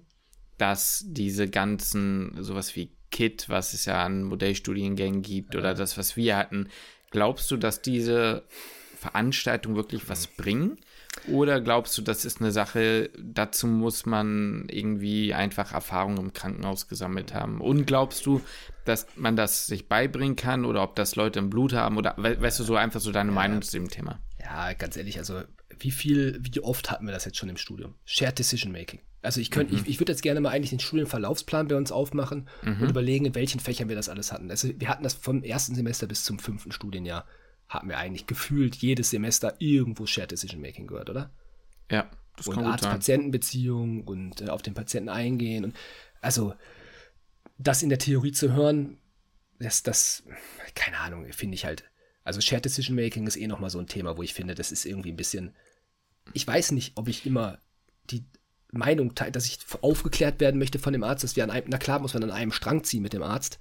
dass diese ganzen, sowas wie KIT, was es ja an Modellstudiengängen gibt, oder das, was wir hatten, glaubst du, dass diese Veranstaltungen wirklich was bringen? Oder glaubst du, das ist eine Sache, dazu muss man irgendwie einfach Erfahrung im Krankenhaus gesammelt haben? Und glaubst du, dass man das sich beibringen kann oder ob das Leute im Blut haben? Oder weißt du so einfach so deine ja. Meinung zu dem Thema? Ja, ganz ehrlich, also wie viel, wie oft hatten wir das jetzt schon im Studium? Shared Decision Making. Also ich könnte, mhm. ich, ich würde jetzt gerne mal eigentlich den Studienverlaufsplan bei uns aufmachen mhm. und überlegen, in welchen Fächern wir das alles hatten. Also wir hatten das vom ersten Semester bis zum fünften Studienjahr, hatten wir eigentlich gefühlt jedes Semester irgendwo Shared Decision Making gehört, oder? Ja, das und Arzt-Patienten-Beziehung und äh, auf den Patienten eingehen. Und, also das in der Theorie zu hören, das, das, keine Ahnung, finde ich halt. Also Shared Decision Making ist eh nochmal so ein Thema, wo ich finde, das ist irgendwie ein bisschen. Ich weiß nicht, ob ich immer die Meinung teile, dass ich aufgeklärt werden möchte von dem Arzt, dass wir an einem, na klar muss man an einem Strang ziehen mit dem Arzt,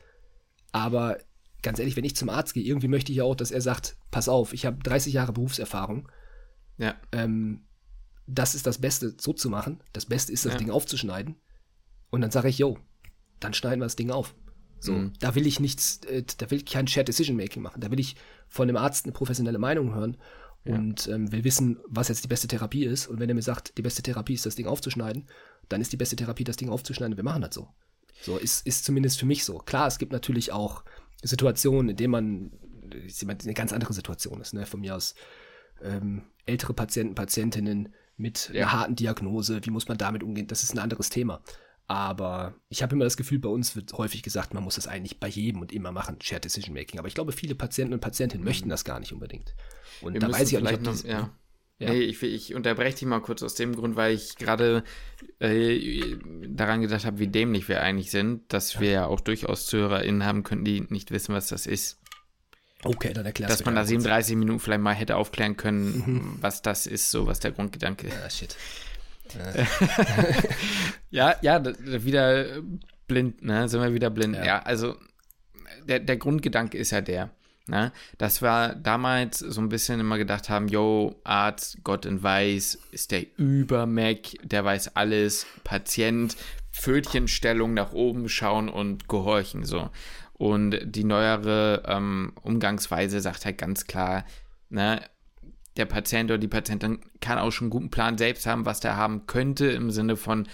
aber ganz ehrlich, wenn ich zum Arzt gehe, irgendwie möchte ich auch, dass er sagt, pass auf, ich habe 30 Jahre Berufserfahrung. Ja. Ähm, das ist das Beste, so zu machen. Das Beste ist, das ja. Ding aufzuschneiden. Und dann sage ich, yo, dann schneiden wir das Ding auf. So, mhm. da will ich nichts, äh, da will ich kein Shared Decision Making machen. Da will ich von dem Arzt eine professionelle Meinung hören und ähm, will wissen, was jetzt die beste Therapie ist. Und wenn er mir sagt, die beste Therapie ist, das Ding aufzuschneiden, dann ist die beste Therapie, das Ding aufzuschneiden. Wir machen das so. So ist, ist zumindest für mich so. Klar, es gibt natürlich auch Situationen, in denen man eine ganz andere Situation ist. Ne? Von mir aus ähm, ältere Patienten, Patientinnen mit ja. einer harten Diagnose, wie muss man damit umgehen, das ist ein anderes Thema. Aber ich habe immer das Gefühl, bei uns wird häufig gesagt, man muss das eigentlich bei jedem und immer machen, Shared Decision Making. Aber ich glaube, viele Patienten und Patientinnen mhm. möchten das gar nicht unbedingt. Und Wir da weiß ich auch nicht, noch, ja. Ja. Nee, ich, ich unterbreche dich mal kurz aus dem Grund, weil ich gerade äh, daran gedacht habe, wie dämlich wir eigentlich sind, dass wir ja auch durchaus ZuhörerInnen haben könnten, die nicht wissen, was das ist. Okay, dann erklärst Dass man da 37 Minuten vielleicht mal hätte aufklären können, mhm. was das ist, so was der Grundgedanke ist. Ja, shit. Ja, ja, wieder blind, ne? Sind wir wieder blind. Ja, ja also der, der Grundgedanke ist ja der, Ne? Dass wir damals so ein bisschen immer gedacht haben, yo, Arzt, Gott in Weiß, ist der Über-Mac, der weiß alles, Patient, Pfötchenstellung nach oben schauen und gehorchen so. Und die neuere ähm, Umgangsweise sagt halt ganz klar, ne, der Patient oder die Patientin kann auch schon einen guten Plan selbst haben, was der haben könnte, im Sinne von,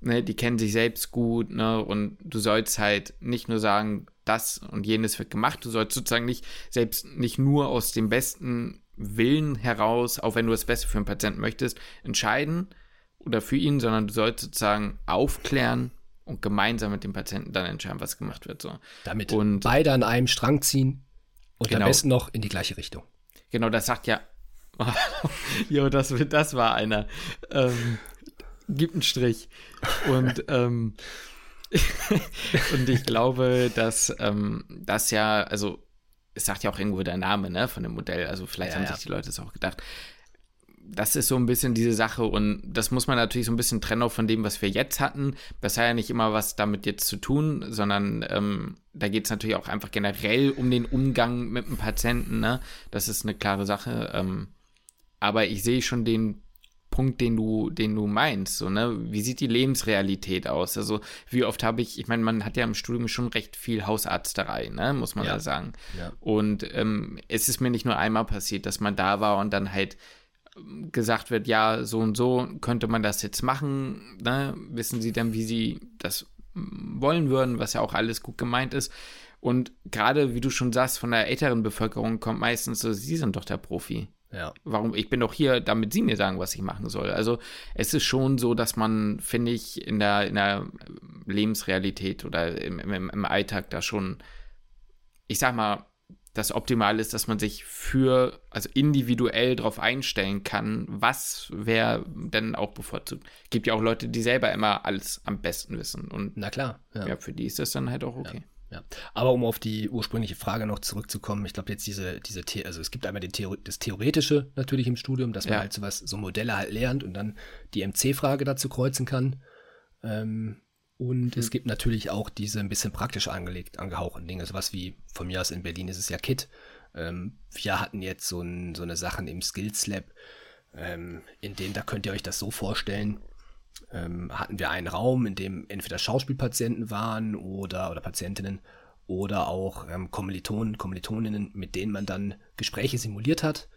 ne, die kennen sich selbst gut, ne, und du sollst halt nicht nur sagen, das und jenes wird gemacht. Du sollst sozusagen nicht, selbst nicht nur aus dem besten Willen heraus, auch wenn du das Beste für einen Patienten möchtest, entscheiden oder für ihn, sondern du sollst sozusagen aufklären und gemeinsam mit dem Patienten dann entscheiden, was gemacht wird. So. Damit und beide an einem Strang ziehen und genau, am besten noch in die gleiche Richtung. Genau, das sagt ja. jo, das, das war einer. Ähm, gibt einen Strich. Und ähm, und ich glaube, dass ähm, das ja, also es sagt ja auch irgendwo der Name ne, von dem Modell, also vielleicht ja, haben ja. sich die Leute es auch gedacht. Das ist so ein bisschen diese Sache und das muss man natürlich so ein bisschen trennen auch von dem, was wir jetzt hatten. Das hat ja nicht immer was damit jetzt zu tun, sondern ähm, da geht es natürlich auch einfach generell um den Umgang mit dem Patienten. Ne? Das ist eine klare Sache. Ähm, aber ich sehe schon den Punkt, den du, den du meinst. So, ne? Wie sieht die Lebensrealität aus? Also, wie oft habe ich, ich meine, man hat ja im Studium schon recht viel Hausarzterei, ne? muss man ja. da sagen. Ja. Und ähm, es ist mir nicht nur einmal passiert, dass man da war und dann halt gesagt wird, ja, so und so könnte man das jetzt machen. Ne? Wissen Sie dann, wie Sie das wollen würden, was ja auch alles gut gemeint ist. Und gerade, wie du schon sagst, von der älteren Bevölkerung kommt meistens so, Sie sind doch der Profi. Ja. Warum? Ich bin doch hier, damit Sie mir sagen, was ich machen soll. Also es ist schon so, dass man, finde ich, in der, in der Lebensrealität oder im, im, im Alltag da schon, ich sag mal, das Optimale ist, dass man sich für, also individuell darauf einstellen kann, was wer denn auch bevorzugt. Gibt ja auch Leute, die selber immer alles am besten wissen. Und Na klar. Ja, ja für die ist das dann halt auch okay. Ja. Ja. Aber um auf die ursprüngliche Frage noch zurückzukommen, ich glaube jetzt diese, diese, also es gibt einmal Theor das Theoretische natürlich im Studium, dass man ja. halt so was, so Modelle halt lernt und dann die MC-Frage dazu kreuzen kann. Ähm, und mhm. es gibt natürlich auch diese ein bisschen praktisch angelegt, angehauchten Dinge, sowas wie von mir aus in Berlin ist es ja KIT. Ähm, wir hatten jetzt so, ein, so eine Sachen im Skills Lab, ähm, in denen, da könnt ihr euch das so vorstellen, ähm, hatten wir einen Raum, in dem entweder Schauspielpatienten waren oder, oder Patientinnen oder auch ähm, Kommilitonen, Kommilitoninnen, mit denen man dann Gespräche simuliert hat.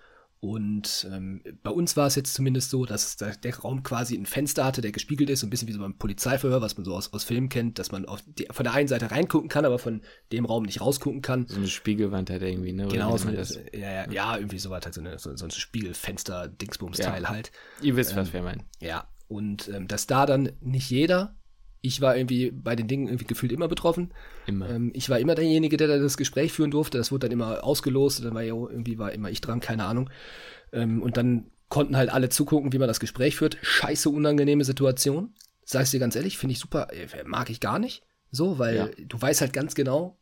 Und ähm, bei uns war es jetzt zumindest so, dass der, Raum quasi ein Fenster hatte, der gespiegelt ist, so ein bisschen wie so beim Polizeiverhör, was man so aus, aus Filmen kennt, dass man die, von der einen Seite reingucken kann, aber von dem Raum nicht rausgucken kann. So eine Spiegelwand halt irgendwie, ne? genau, so eine, ja, ja, ja, irgendwie so was, halt so, eine, so, so ein Spiegelfenster-Dingsbums-Teil ja. halt. Ihr wisst, ähm, was wir meinen. Ja, und ähm, dass da dann nicht jeder ich war irgendwie bei den Dingen irgendwie gefühlt immer betroffen. Immer. Ähm, ich war immer derjenige, der da das Gespräch führen durfte. Das wurde dann immer ausgelost. Dann war ja irgendwie war immer ich dran, keine Ahnung. Ähm, und dann konnten halt alle zugucken, wie man das Gespräch führt. Scheiße unangenehme Situation. Sag ich dir ganz ehrlich, finde ich super, äh, mag ich gar nicht. So, weil ja. du weißt halt ganz genau,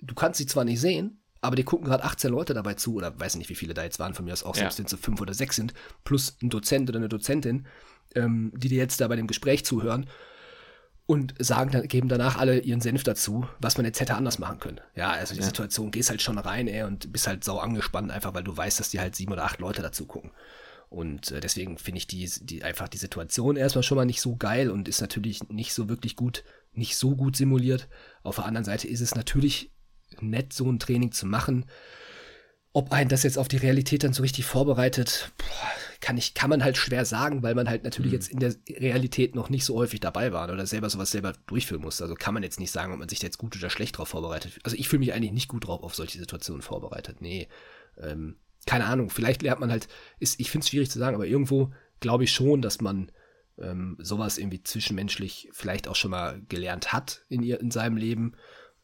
du kannst sie zwar nicht sehen, aber die gucken gerade 18 Leute dabei zu, oder weiß nicht, wie viele da jetzt waren, von mir aus auch, ja. selbst wenn es so fünf oder sechs sind, plus ein Dozent oder eine Dozentin, ähm, die dir jetzt da bei dem Gespräch zuhören und sagen dann, geben danach alle ihren Senf dazu, was man jetzt hätte anders machen können. Ja, also die ja. Situation, gehst halt schon rein, ey, und bist halt sau angespannt, einfach weil du weißt, dass die halt sieben oder acht Leute dazu gucken. Und äh, deswegen finde ich die, die einfach die Situation erstmal schon mal nicht so geil und ist natürlich nicht so wirklich gut, nicht so gut simuliert. Auf der anderen Seite ist es natürlich nett, so ein Training zu machen. Ob ein das jetzt auf die Realität dann so richtig vorbereitet, boah, kann ich, kann man halt schwer sagen, weil man halt natürlich mhm. jetzt in der Realität noch nicht so häufig dabei war oder selber sowas selber durchführen muss. Also kann man jetzt nicht sagen, ob man sich da jetzt gut oder schlecht drauf vorbereitet. Also ich fühle mich eigentlich nicht gut drauf auf solche Situationen vorbereitet. Nee. Ähm, keine Ahnung, vielleicht lernt man halt, ist, ich finde es schwierig zu sagen, aber irgendwo glaube ich schon, dass man ähm, sowas irgendwie zwischenmenschlich vielleicht auch schon mal gelernt hat in, ihr, in seinem Leben.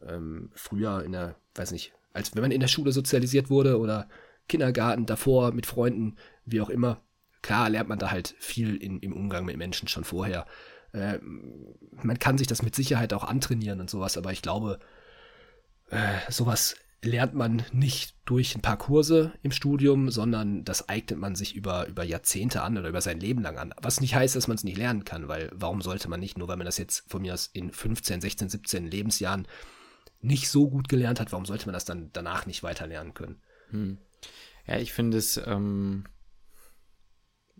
Ähm, früher in der, weiß nicht, als wenn man in der Schule sozialisiert wurde oder Kindergarten, davor mit Freunden, wie auch immer klar lernt man da halt viel in, im Umgang mit Menschen schon vorher. Äh, man kann sich das mit Sicherheit auch antrainieren und sowas, aber ich glaube, äh, sowas lernt man nicht durch ein paar Kurse im Studium, sondern das eignet man sich über, über Jahrzehnte an oder über sein Leben lang an. Was nicht heißt, dass man es nicht lernen kann, weil warum sollte man nicht, nur weil man das jetzt von mir aus in 15, 16, 17 Lebensjahren nicht so gut gelernt hat, warum sollte man das dann danach nicht weiter lernen können? Hm. Ja, ich finde es ähm,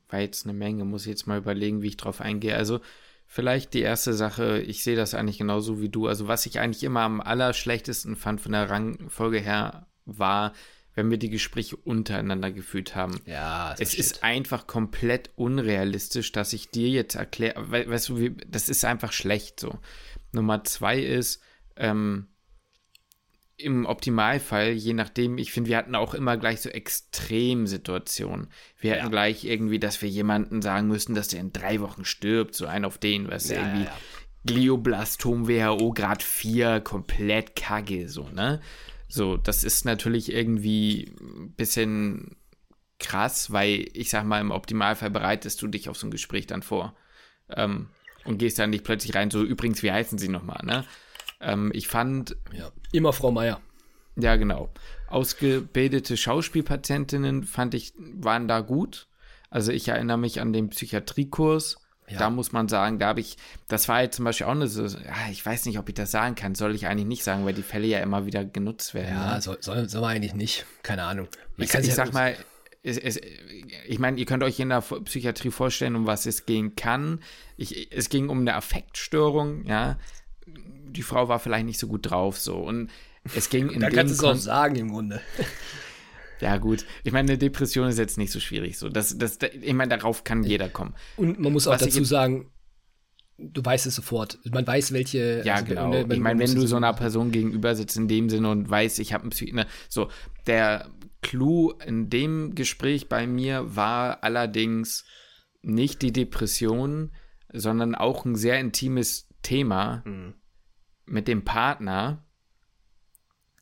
war jetzt eine Menge, muss ich jetzt mal überlegen, wie ich drauf eingehe. Also vielleicht die erste Sache, ich sehe das eigentlich genauso wie du. Also was ich eigentlich immer am allerschlechtesten fand von der Rangfolge her, war, wenn wir die Gespräche untereinander geführt haben. Ja, es steht. ist einfach komplett unrealistisch, dass ich dir jetzt erkläre, we weißt du, das ist einfach schlecht so. Nummer zwei ist, ähm, im Optimalfall, je nachdem, ich finde, wir hatten auch immer gleich so Extremsituationen. Wir ja. hatten gleich irgendwie, dass wir jemanden sagen müssen, dass der in drei Wochen stirbt, so ein auf den, was ja, irgendwie ja, Glioblastom WHO Grad 4, komplett kacke, so, ne? So, das ist natürlich irgendwie ein bisschen krass, weil ich sag mal, im Optimalfall bereitest du dich auf so ein Gespräch dann vor. Ähm, und gehst dann nicht plötzlich rein, so übrigens, wie heißen sie nochmal, ne? Ähm, ich fand. Ja, immer Frau Meier. Ja, genau. Ausgebildete Schauspielpatientinnen fand ich, waren da gut. Also ich erinnere mich an den Psychiatriekurs. Ja. Da muss man sagen, da habe ich, das war jetzt zum Beispiel auch eine so, ja, ich weiß nicht, ob ich das sagen kann, soll ich eigentlich nicht sagen, weil die Fälle ja immer wieder genutzt werden. Ja, ne? soll, soll, soll man eigentlich nicht, keine Ahnung. ich, ich sag mal, es, es, ich meine, ihr könnt euch in der Psychiatrie vorstellen, um was es gehen kann. Ich, es ging um eine Affektstörung, ja die Frau war vielleicht nicht so gut drauf, so. Und es ging in Da kannst du es auch sagen, im Grunde. Ja, gut. Ich meine, eine Depression ist jetzt nicht so schwierig. So. Das, das, ich meine, darauf kann jeder kommen. Und man muss auch Was dazu sagen, du weißt es sofort. Man weiß, welche. Ja, also, genau. Ne, ich meine, wenn du so einer Person gegenüber sitzt in dem Sinne und weißt, ich habe ein Psych. Ne, so, der Clou in dem Gespräch bei mir war allerdings nicht die Depression, sondern auch ein sehr intimes Thema. Mhm mit dem Partner,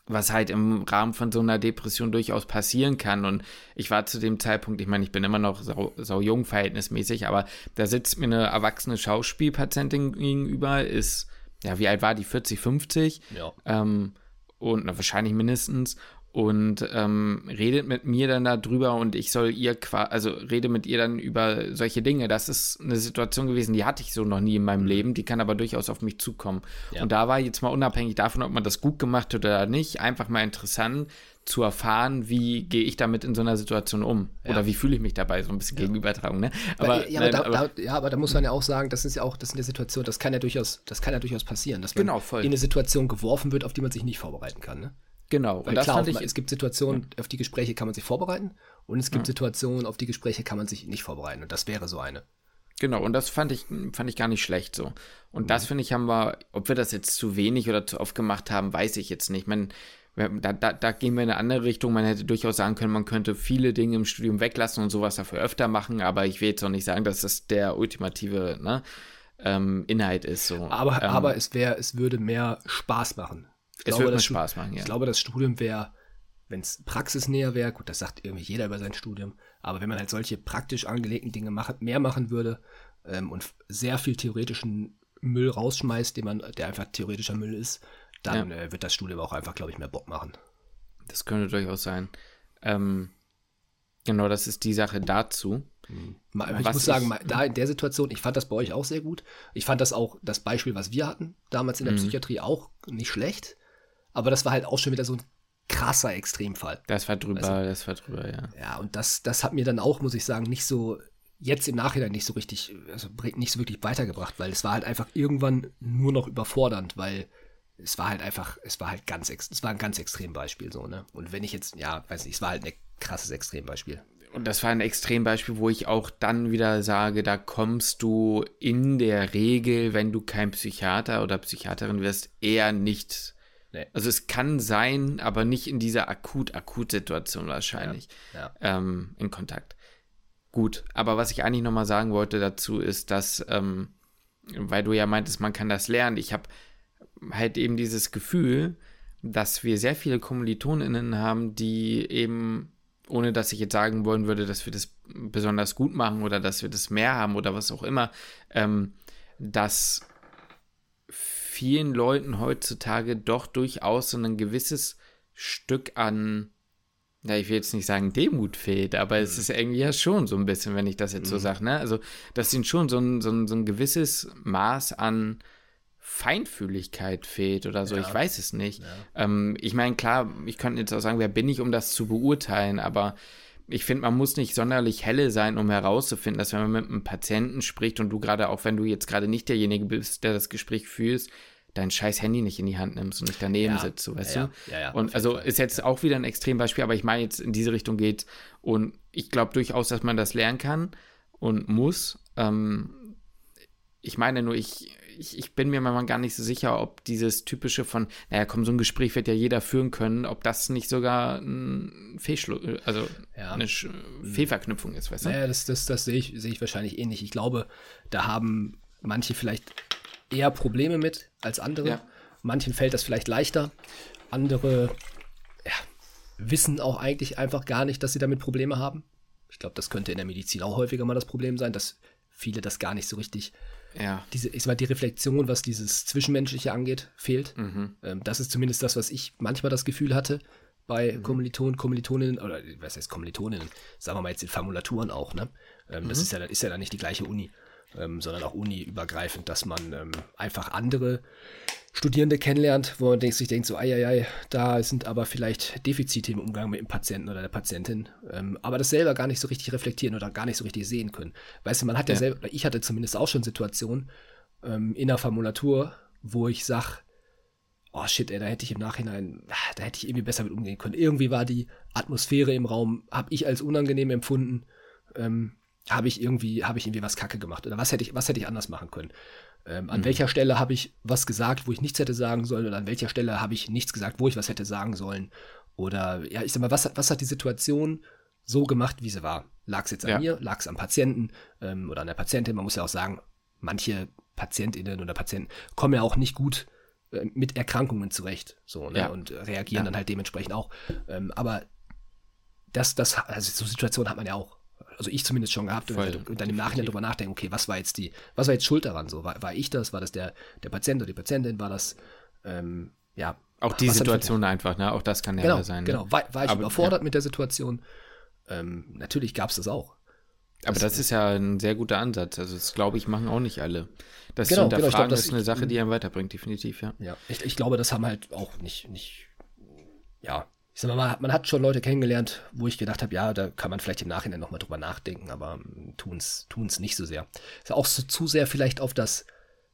was halt im Rahmen von so einer Depression durchaus passieren kann. Und ich war zu dem Zeitpunkt, ich meine, ich bin immer noch sau, sau jung verhältnismäßig, aber da sitzt mir eine erwachsene Schauspielpatientin gegenüber, ist, ja, wie alt war die? 40, 50? Ja. Ähm, und na, wahrscheinlich mindestens und ähm, redet mit mir dann darüber und ich soll ihr quasi, also rede mit ihr dann über solche Dinge. Das ist eine Situation gewesen, die hatte ich so noch nie in meinem mhm. Leben, die kann aber durchaus auf mich zukommen. Ja. Und da war jetzt mal unabhängig davon, ob man das gut gemacht hat oder nicht, einfach mal interessant zu erfahren, wie gehe ich damit in so einer Situation um ja. oder wie fühle ich mich dabei, so ein bisschen ja. Gegenübertragung, ne? Aber, ja, nein, aber, da, da, ja, aber da muss man ja auch sagen, das ist ja auch, das sind ja Situationen, das kann ja durchaus, das kann ja durchaus passieren, dass man genau, in eine Situation geworfen wird, auf die man sich nicht vorbereiten kann, ne? Genau. Weil klar, auf, es gibt Situationen, auf die Gespräche kann man sich vorbereiten und es gibt ja. Situationen, auf die Gespräche kann man sich nicht vorbereiten und das wäre so eine. Genau, und das fand ich, fand ich gar nicht schlecht so. Und mhm. das finde ich, haben wir, ob wir das jetzt zu wenig oder zu oft gemacht haben, weiß ich jetzt nicht. Man, da, da, da gehen wir in eine andere Richtung. Man hätte durchaus sagen können, man könnte viele Dinge im Studium weglassen und sowas dafür öfter machen, aber ich will jetzt auch nicht sagen, dass das der ultimative ne, ähm, Inhalt ist. So. Aber, ähm, aber es wäre, es würde mehr Spaß machen. Ich es glaube, würde mehr Spaß machen, ja. Ich glaube, das Studium wäre, wenn es praxisnäher wäre, gut, das sagt irgendwie jeder über sein Studium, aber wenn man halt solche praktisch angelegten Dinge mach, mehr machen würde ähm, und sehr viel theoretischen Müll rausschmeißt, den man, der einfach theoretischer Müll ist, dann ja. äh, wird das Studium auch einfach, glaube ich, mehr Bock machen. Das könnte durchaus sein. Ähm, genau, das ist die Sache dazu. Mhm. Ich was muss sagen, ich, da in der Situation, ich fand das bei euch auch sehr gut. Ich fand das auch, das Beispiel, was wir hatten, damals in der mhm. Psychiatrie, auch nicht schlecht. Aber das war halt auch schon wieder so ein krasser Extremfall. Das war drüber, also, das war drüber, ja. Ja, und das, das hat mir dann auch, muss ich sagen, nicht so, jetzt im Nachhinein nicht so richtig, also nicht so wirklich weitergebracht, weil es war halt einfach irgendwann nur noch überfordernd, weil es war halt einfach, es war halt ganz, es war ein ganz Extrembeispiel so, ne? Und wenn ich jetzt, ja, weiß nicht, es war halt ein krasses Extrembeispiel. Und das war ein Extrembeispiel, wo ich auch dann wieder sage, da kommst du in der Regel, wenn du kein Psychiater oder Psychiaterin wirst, eher nicht. Nee. Also es kann sein, aber nicht in dieser akut-akut-Situation wahrscheinlich ja, ja. Ähm, in Kontakt. Gut, aber was ich eigentlich nochmal sagen wollte dazu ist, dass, ähm, weil du ja meintest, man kann das lernen, ich habe halt eben dieses Gefühl, dass wir sehr viele KommilitonInnen haben, die eben ohne dass ich jetzt sagen wollen würde, dass wir das besonders gut machen oder dass wir das mehr haben oder was auch immer, ähm, dass vielen Leuten heutzutage doch durchaus so ein gewisses Stück an, ja, ich will jetzt nicht sagen Demut fehlt, aber mhm. es ist irgendwie ja schon so ein bisschen, wenn ich das jetzt mhm. so sage, ne? Also, dass ihnen schon so ein, so ein, so ein gewisses Maß an Feinfühligkeit fehlt oder so, ja. ich weiß es nicht. Ja. Ähm, ich meine, klar, ich könnte jetzt auch sagen, wer bin ich, um das zu beurteilen, aber ich finde, man muss nicht sonderlich helle sein, um herauszufinden, dass wenn man mit einem Patienten spricht und du gerade, auch wenn du jetzt gerade nicht derjenige bist, der das Gespräch führst, dein scheiß Handy nicht in die Hand nimmst und nicht daneben ja. sitzt, so, weißt ja, du? Ja, ja, und also ist jetzt auch wieder ein Extrembeispiel, aber ich meine jetzt in diese Richtung geht und ich glaube durchaus, dass man das lernen kann und muss. Ähm, ich meine nur, ich, ich, ich bin mir manchmal gar nicht so sicher, ob dieses typische von, naja, komm, so ein Gespräch wird ja jeder führen können, ob das nicht sogar ein Fehlschluss, also ja. eine Sch Fehlverknüpfung ist, weißt du? Naja, das, das, das sehe ich, sehe ich wahrscheinlich ähnlich. Ich glaube, da haben manche vielleicht eher Probleme mit als andere. Ja. Manchen fällt das vielleicht leichter. Andere ja, wissen auch eigentlich einfach gar nicht, dass sie damit Probleme haben. Ich glaube, das könnte in der Medizin auch häufiger mal das Problem sein, dass viele das gar nicht so richtig ja. diese, ich sag mal, die Reflexion, was dieses Zwischenmenschliche angeht, fehlt. Mhm. Ähm, das ist zumindest das, was ich manchmal das Gefühl hatte bei mhm. Kommilitonen, Kommilitoninnen, oder was heißt Kommilitoninnen, sagen wir mal jetzt in Formulaturen auch, ne? Ähm, mhm. Das ist ja, ist ja dann nicht die gleiche Uni, ähm, sondern auch uniübergreifend, dass man ähm, einfach andere Studierende kennenlernt, wo man sich denkt, so, ei, ei, da sind aber vielleicht Defizite im Umgang mit dem Patienten oder der Patientin, ähm, aber das selber gar nicht so richtig reflektieren oder gar nicht so richtig sehen können. Weißt du, man hat ja, ja selber, ich hatte zumindest auch schon Situationen ähm, in der Formulatur, wo ich sag, oh shit, ey, da hätte ich im Nachhinein, ah, da hätte ich irgendwie besser mit umgehen können. Irgendwie war die Atmosphäre im Raum, habe ich als unangenehm empfunden, ähm, habe ich irgendwie, habe ich irgendwie was Kacke gemacht oder was hätte ich, was hätte ich anders machen können? Ähm, an mhm. welcher Stelle habe ich was gesagt, wo ich nichts hätte sagen sollen, oder an welcher Stelle habe ich nichts gesagt, wo ich was hätte sagen sollen? Oder ja, ich sag mal, was, was hat die Situation so gemacht, wie sie war? Lag es jetzt an ja. mir, lag es am Patienten ähm, oder an der Patientin? Man muss ja auch sagen, manche PatientInnen oder Patienten kommen ja auch nicht gut äh, mit Erkrankungen zurecht so, ne? Ja. und reagieren ja. dann halt dementsprechend auch. Ähm, aber das, das, also so Situationen hat man ja auch also ich zumindest schon gehabt und, und, dann im Nachhinein drüber nachdenken, okay, was war jetzt die, was war jetzt schuld daran? So, war, war ich das, war das der, der Patient oder die Patientin, war das, ähm, ja. Auch die Situation einfach, ne? Auch das kann ja genau, sein. Ne? Genau, war, war ich Aber, überfordert ja. mit der Situation? Ähm, natürlich gab es das auch. Aber das, das ist ja ein sehr guter Ansatz. Also das, glaube ich, machen auch nicht alle. Das genau, zu hinterfragen genau, glaub, das ist eine Sache, die einen weiterbringt, definitiv, ja. Ja, ich, ich glaube, das haben halt auch nicht, nicht, ja, ich sag mal, man hat schon Leute kennengelernt, wo ich gedacht habe, ja, da kann man vielleicht im Nachhinein nochmal drüber nachdenken, aber tun es nicht so sehr. Ist auch so, zu sehr vielleicht auf das,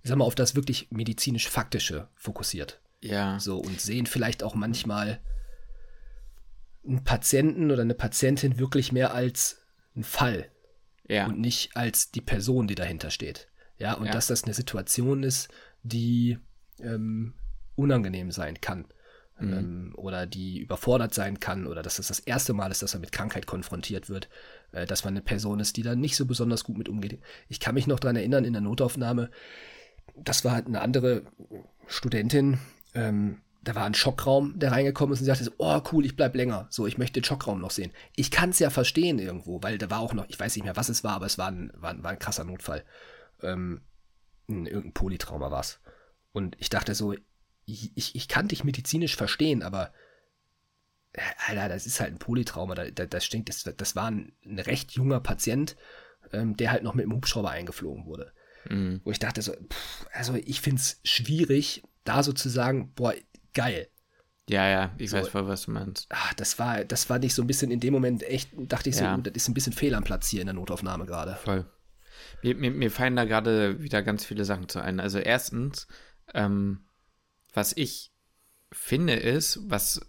ich sag mal, auf das wirklich medizinisch-faktische fokussiert. Ja. So und sehen vielleicht auch manchmal, einen Patienten oder eine Patientin wirklich mehr als einen Fall Ja. und nicht als die Person, die dahinter steht. Ja, und Ja. dass das eine Situation ist, die ähm, unangenehm sein kann. Mhm. Ähm, oder die überfordert sein kann, oder dass das das erste Mal ist, dass er mit Krankheit konfrontiert wird, äh, dass man eine Person ist, die da nicht so besonders gut mit umgeht. Ich kann mich noch dran erinnern, in der Notaufnahme, das war halt eine andere Studentin, ähm, da war ein Schockraum, der reingekommen ist und sie sagte so, oh cool, ich bleib länger. So, ich möchte den Schockraum noch sehen. Ich kann es ja verstehen irgendwo, weil da war auch noch, ich weiß nicht mehr, was es war, aber es war ein, war, war ein krasser Notfall. Ähm, ein, irgendein Polytrauma war es. Und ich dachte so, ich, ich, kann dich medizinisch verstehen, aber äh, Alter, das ist halt ein Polytrauma, da, da, das stinkt. Das, das war ein, ein recht junger Patient, ähm, der halt noch mit dem Hubschrauber eingeflogen wurde. Mhm. Wo ich dachte so, pff, also ich finde es schwierig, da so zu sagen, boah, geil. Ja, ja, ich So. weiß voll, was du meinst. Ah, das war, das war nicht so ein bisschen in dem Moment echt, dachte ich so, Ja. oh, das ist ein bisschen fehl am Platz hier in der Notaufnahme gerade. Voll. Mir, mir, mir fallen da gerade wieder ganz viele Sachen zu ein. Also erstens, ähm, was ich finde ist, was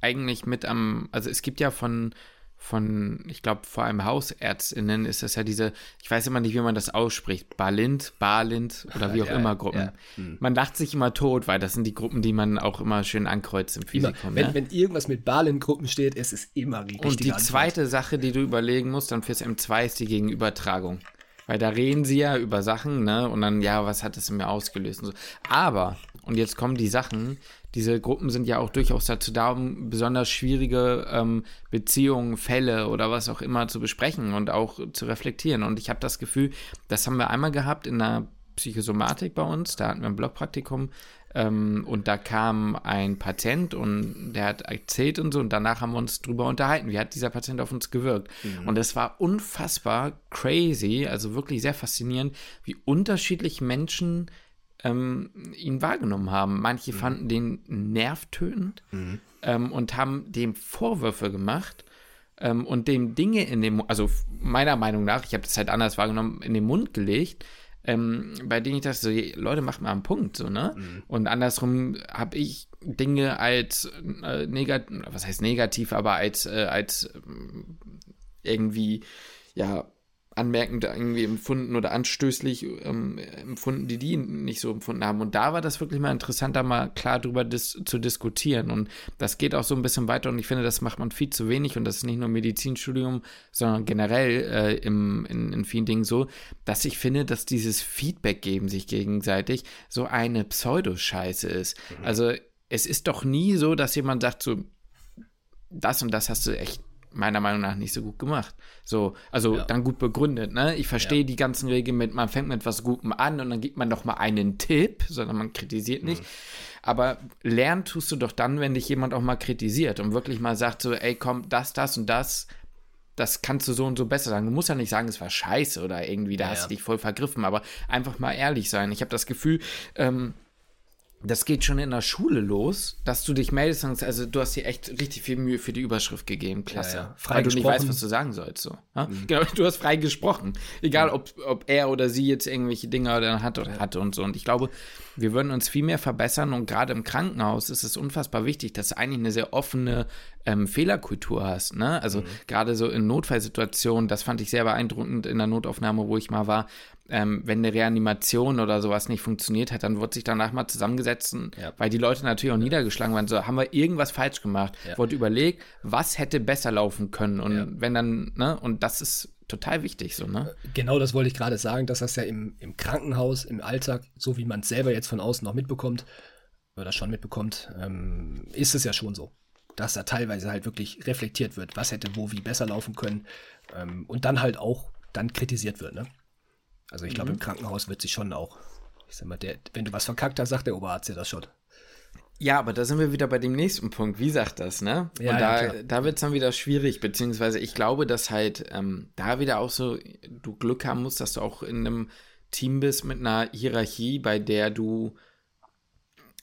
eigentlich mit am, also es gibt ja von, von, ich glaube, vor allem HausärztInnen ist das ja diese, ich weiß immer nicht, wie man das ausspricht, Balint, Balint oder wie auch Ja, immer Gruppen. ja. Hm. Man lacht sich immer tot, weil das sind die Gruppen, die man auch immer schön ankreuzt im Physikum. wenn, ne? wenn irgendwas mit Balin-Gruppen steht, ist es immer die Und die Antwort. zweite Sache, die du überlegen musst, dann fürs M2 ist die Gegenübertragung. Weil da reden sie ja über Sachen, ne? Und dann, ja, was hat das in mir ausgelöst und so. Aber, und jetzt kommen die Sachen, diese Gruppen sind ja auch durchaus dazu da, um besonders schwierige ähm, Beziehungen, Fälle oder was auch immer zu besprechen und auch zu reflektieren. Und ich habe das Gefühl, das haben wir einmal gehabt in der Psychosomatik bei uns, da hatten wir ein Blockpraktikum ähm, und da kam ein Patient und der hat erzählt und so. Und danach haben wir uns drüber unterhalten, wie hat dieser Patient auf uns gewirkt. Und es war unfassbar crazy, also wirklich sehr faszinierend, wie unterschiedlich Menschen ähm, ihn wahrgenommen haben. Manche fanden den nervtötend ähm, und haben dem Vorwürfe gemacht ähm, und dem Dinge in dem, also meiner Meinung nach, ich habe das halt anders wahrgenommen, in den Mund gelegt, ähm, bei denen ich dachte, so, Leute, macht mal einen Punkt, so, ne? Und andersrum habe ich Dinge als äh, negativ, was heißt negativ, aber als, äh, als ähm, irgendwie, ja, anmerkend irgendwie empfunden oder anstößlich ähm, empfunden, die die nicht so empfunden haben. Und da war das wirklich mal interessant, da mal klar drüber dis zu diskutieren. Und das geht auch so ein bisschen weiter und ich finde, das macht man viel zu wenig und das ist nicht nur im Medizinstudium, sondern generell äh, im, in, in vielen Dingen so, dass ich finde, dass dieses Feedback geben sich gegenseitig so eine Pseudoscheiße ist. Also es ist doch nie so, dass jemand sagt so, das und das hast du echt meiner Meinung nach nicht so gut gemacht. So, also Ja. dann gut begründet, ne? Ich verstehe die ganzen Regeln mit, man fängt mit was Gutem an und dann gibt man doch mal einen Tipp, sondern man kritisiert nicht. Aber lernen tust du doch dann, wenn dich jemand auch mal kritisiert und wirklich mal sagt so, ey, komm, das, das und das, das kannst du so und so besser sagen. Du musst ja nicht sagen, es war scheiße oder irgendwie, da Ja, hast ja. du dich voll vergriffen, aber einfach mal ehrlich sein. Ich habe das Gefühl, ähm, das geht schon in der Schule los, dass du dich meldest und sagst, also du hast dir echt richtig viel Mühe für die Überschrift gegeben. Klasse. Ja, ja. Frei Weil du nicht gesprochen. weißt, was du sagen sollst. So. Ja? Genau, du hast frei gesprochen. Egal, ob, ob er oder sie jetzt irgendwelche Dinge dann hat oder hatte und so. Und ich glaube, wir würden uns viel mehr verbessern und gerade im Krankenhaus ist es unfassbar wichtig, dass du eigentlich eine sehr offene ähm, Fehlerkultur hast. Ne? Also gerade so in Notfallsituationen, das fand ich sehr beeindruckend in der Notaufnahme, wo ich mal war. Ähm, wenn eine Reanimation oder sowas nicht funktioniert hat, dann wird sich danach mal zusammengesetzt, Ja. weil die Leute natürlich auch niedergeschlagen waren. So, haben wir irgendwas falsch gemacht? Ja. Wurde überlegt, was hätte besser laufen können? Und Ja. wenn dann, ne, und das ist total wichtig, so, ne? Genau das wollte ich gerade sagen, dass das ja im, im Krankenhaus, im Alltag, so wie man es selber jetzt von außen noch mitbekommt, oder schon mitbekommt, ähm, ist es ja schon so. Dass da teilweise halt wirklich reflektiert wird, was hätte wo wie besser laufen können. Ähm, und dann halt auch dann kritisiert wird, ne? Also ich Mhm. glaube, im Krankenhaus wird sich schon auch, ich sag mal, der, wenn du was verkackt hast, sagt der Oberarzt ja das schon. Ja, aber da sind wir wieder bei dem nächsten Punkt. Wie sagt das, ne? Ja, und ja, da, klar. da wird es dann wieder schwierig, beziehungsweise ich glaube, dass halt ähm, da wieder auch so du Glück haben musst, dass du auch in einem Team bist mit einer Hierarchie, bei der du,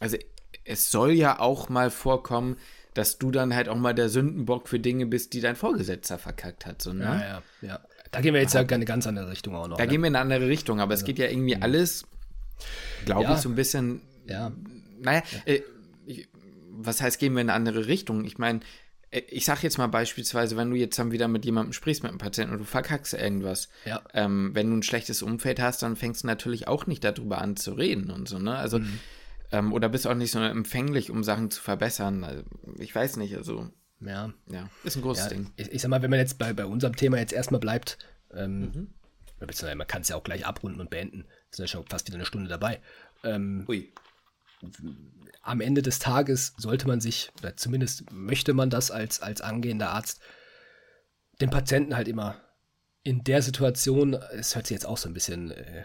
also es soll ja auch mal vorkommen, dass du dann halt auch mal der Sündenbock für Dinge bist, die dein Vorgesetzter verkackt hat, so, ne? Ja, ja, ja. Da gehen wir jetzt ja in eine ganz andere Richtung auch noch. Da ne? gehen wir in eine andere Richtung, aber es geht ja irgendwie alles, glaube Ja. ich, so ein bisschen ja. naja, äh, ich, was heißt, gehen wir in eine andere Richtung? Ich meine, äh, ich sag jetzt mal beispielsweise, wenn du jetzt dann wieder mit jemandem sprichst, mit einem Patienten und du verkackst irgendwas, Ja. ähm, wenn du ein schlechtes Umfeld hast, dann fängst du natürlich auch nicht darüber an zu reden und so, ne? Also, Mhm. ähm, oder bist auch nicht so empfänglich, um Sachen zu verbessern. Also, ich weiß nicht, also, Ja. ja, ist ein großes Ja, Ding. ich, ich sag mal, wenn man jetzt bei, bei unserem Thema jetzt erstmal bleibt, ähm, beziehungsweise man kann es ja auch gleich abrunden und beenden. Sind ja schon fast wieder eine Stunde dabei. Ähm, Ui. Am Ende des Tages sollte man sich, oder zumindest möchte man das als, als angehender Arzt, den Patienten halt immer in der Situation, es hört sich jetzt auch so ein bisschen, äh,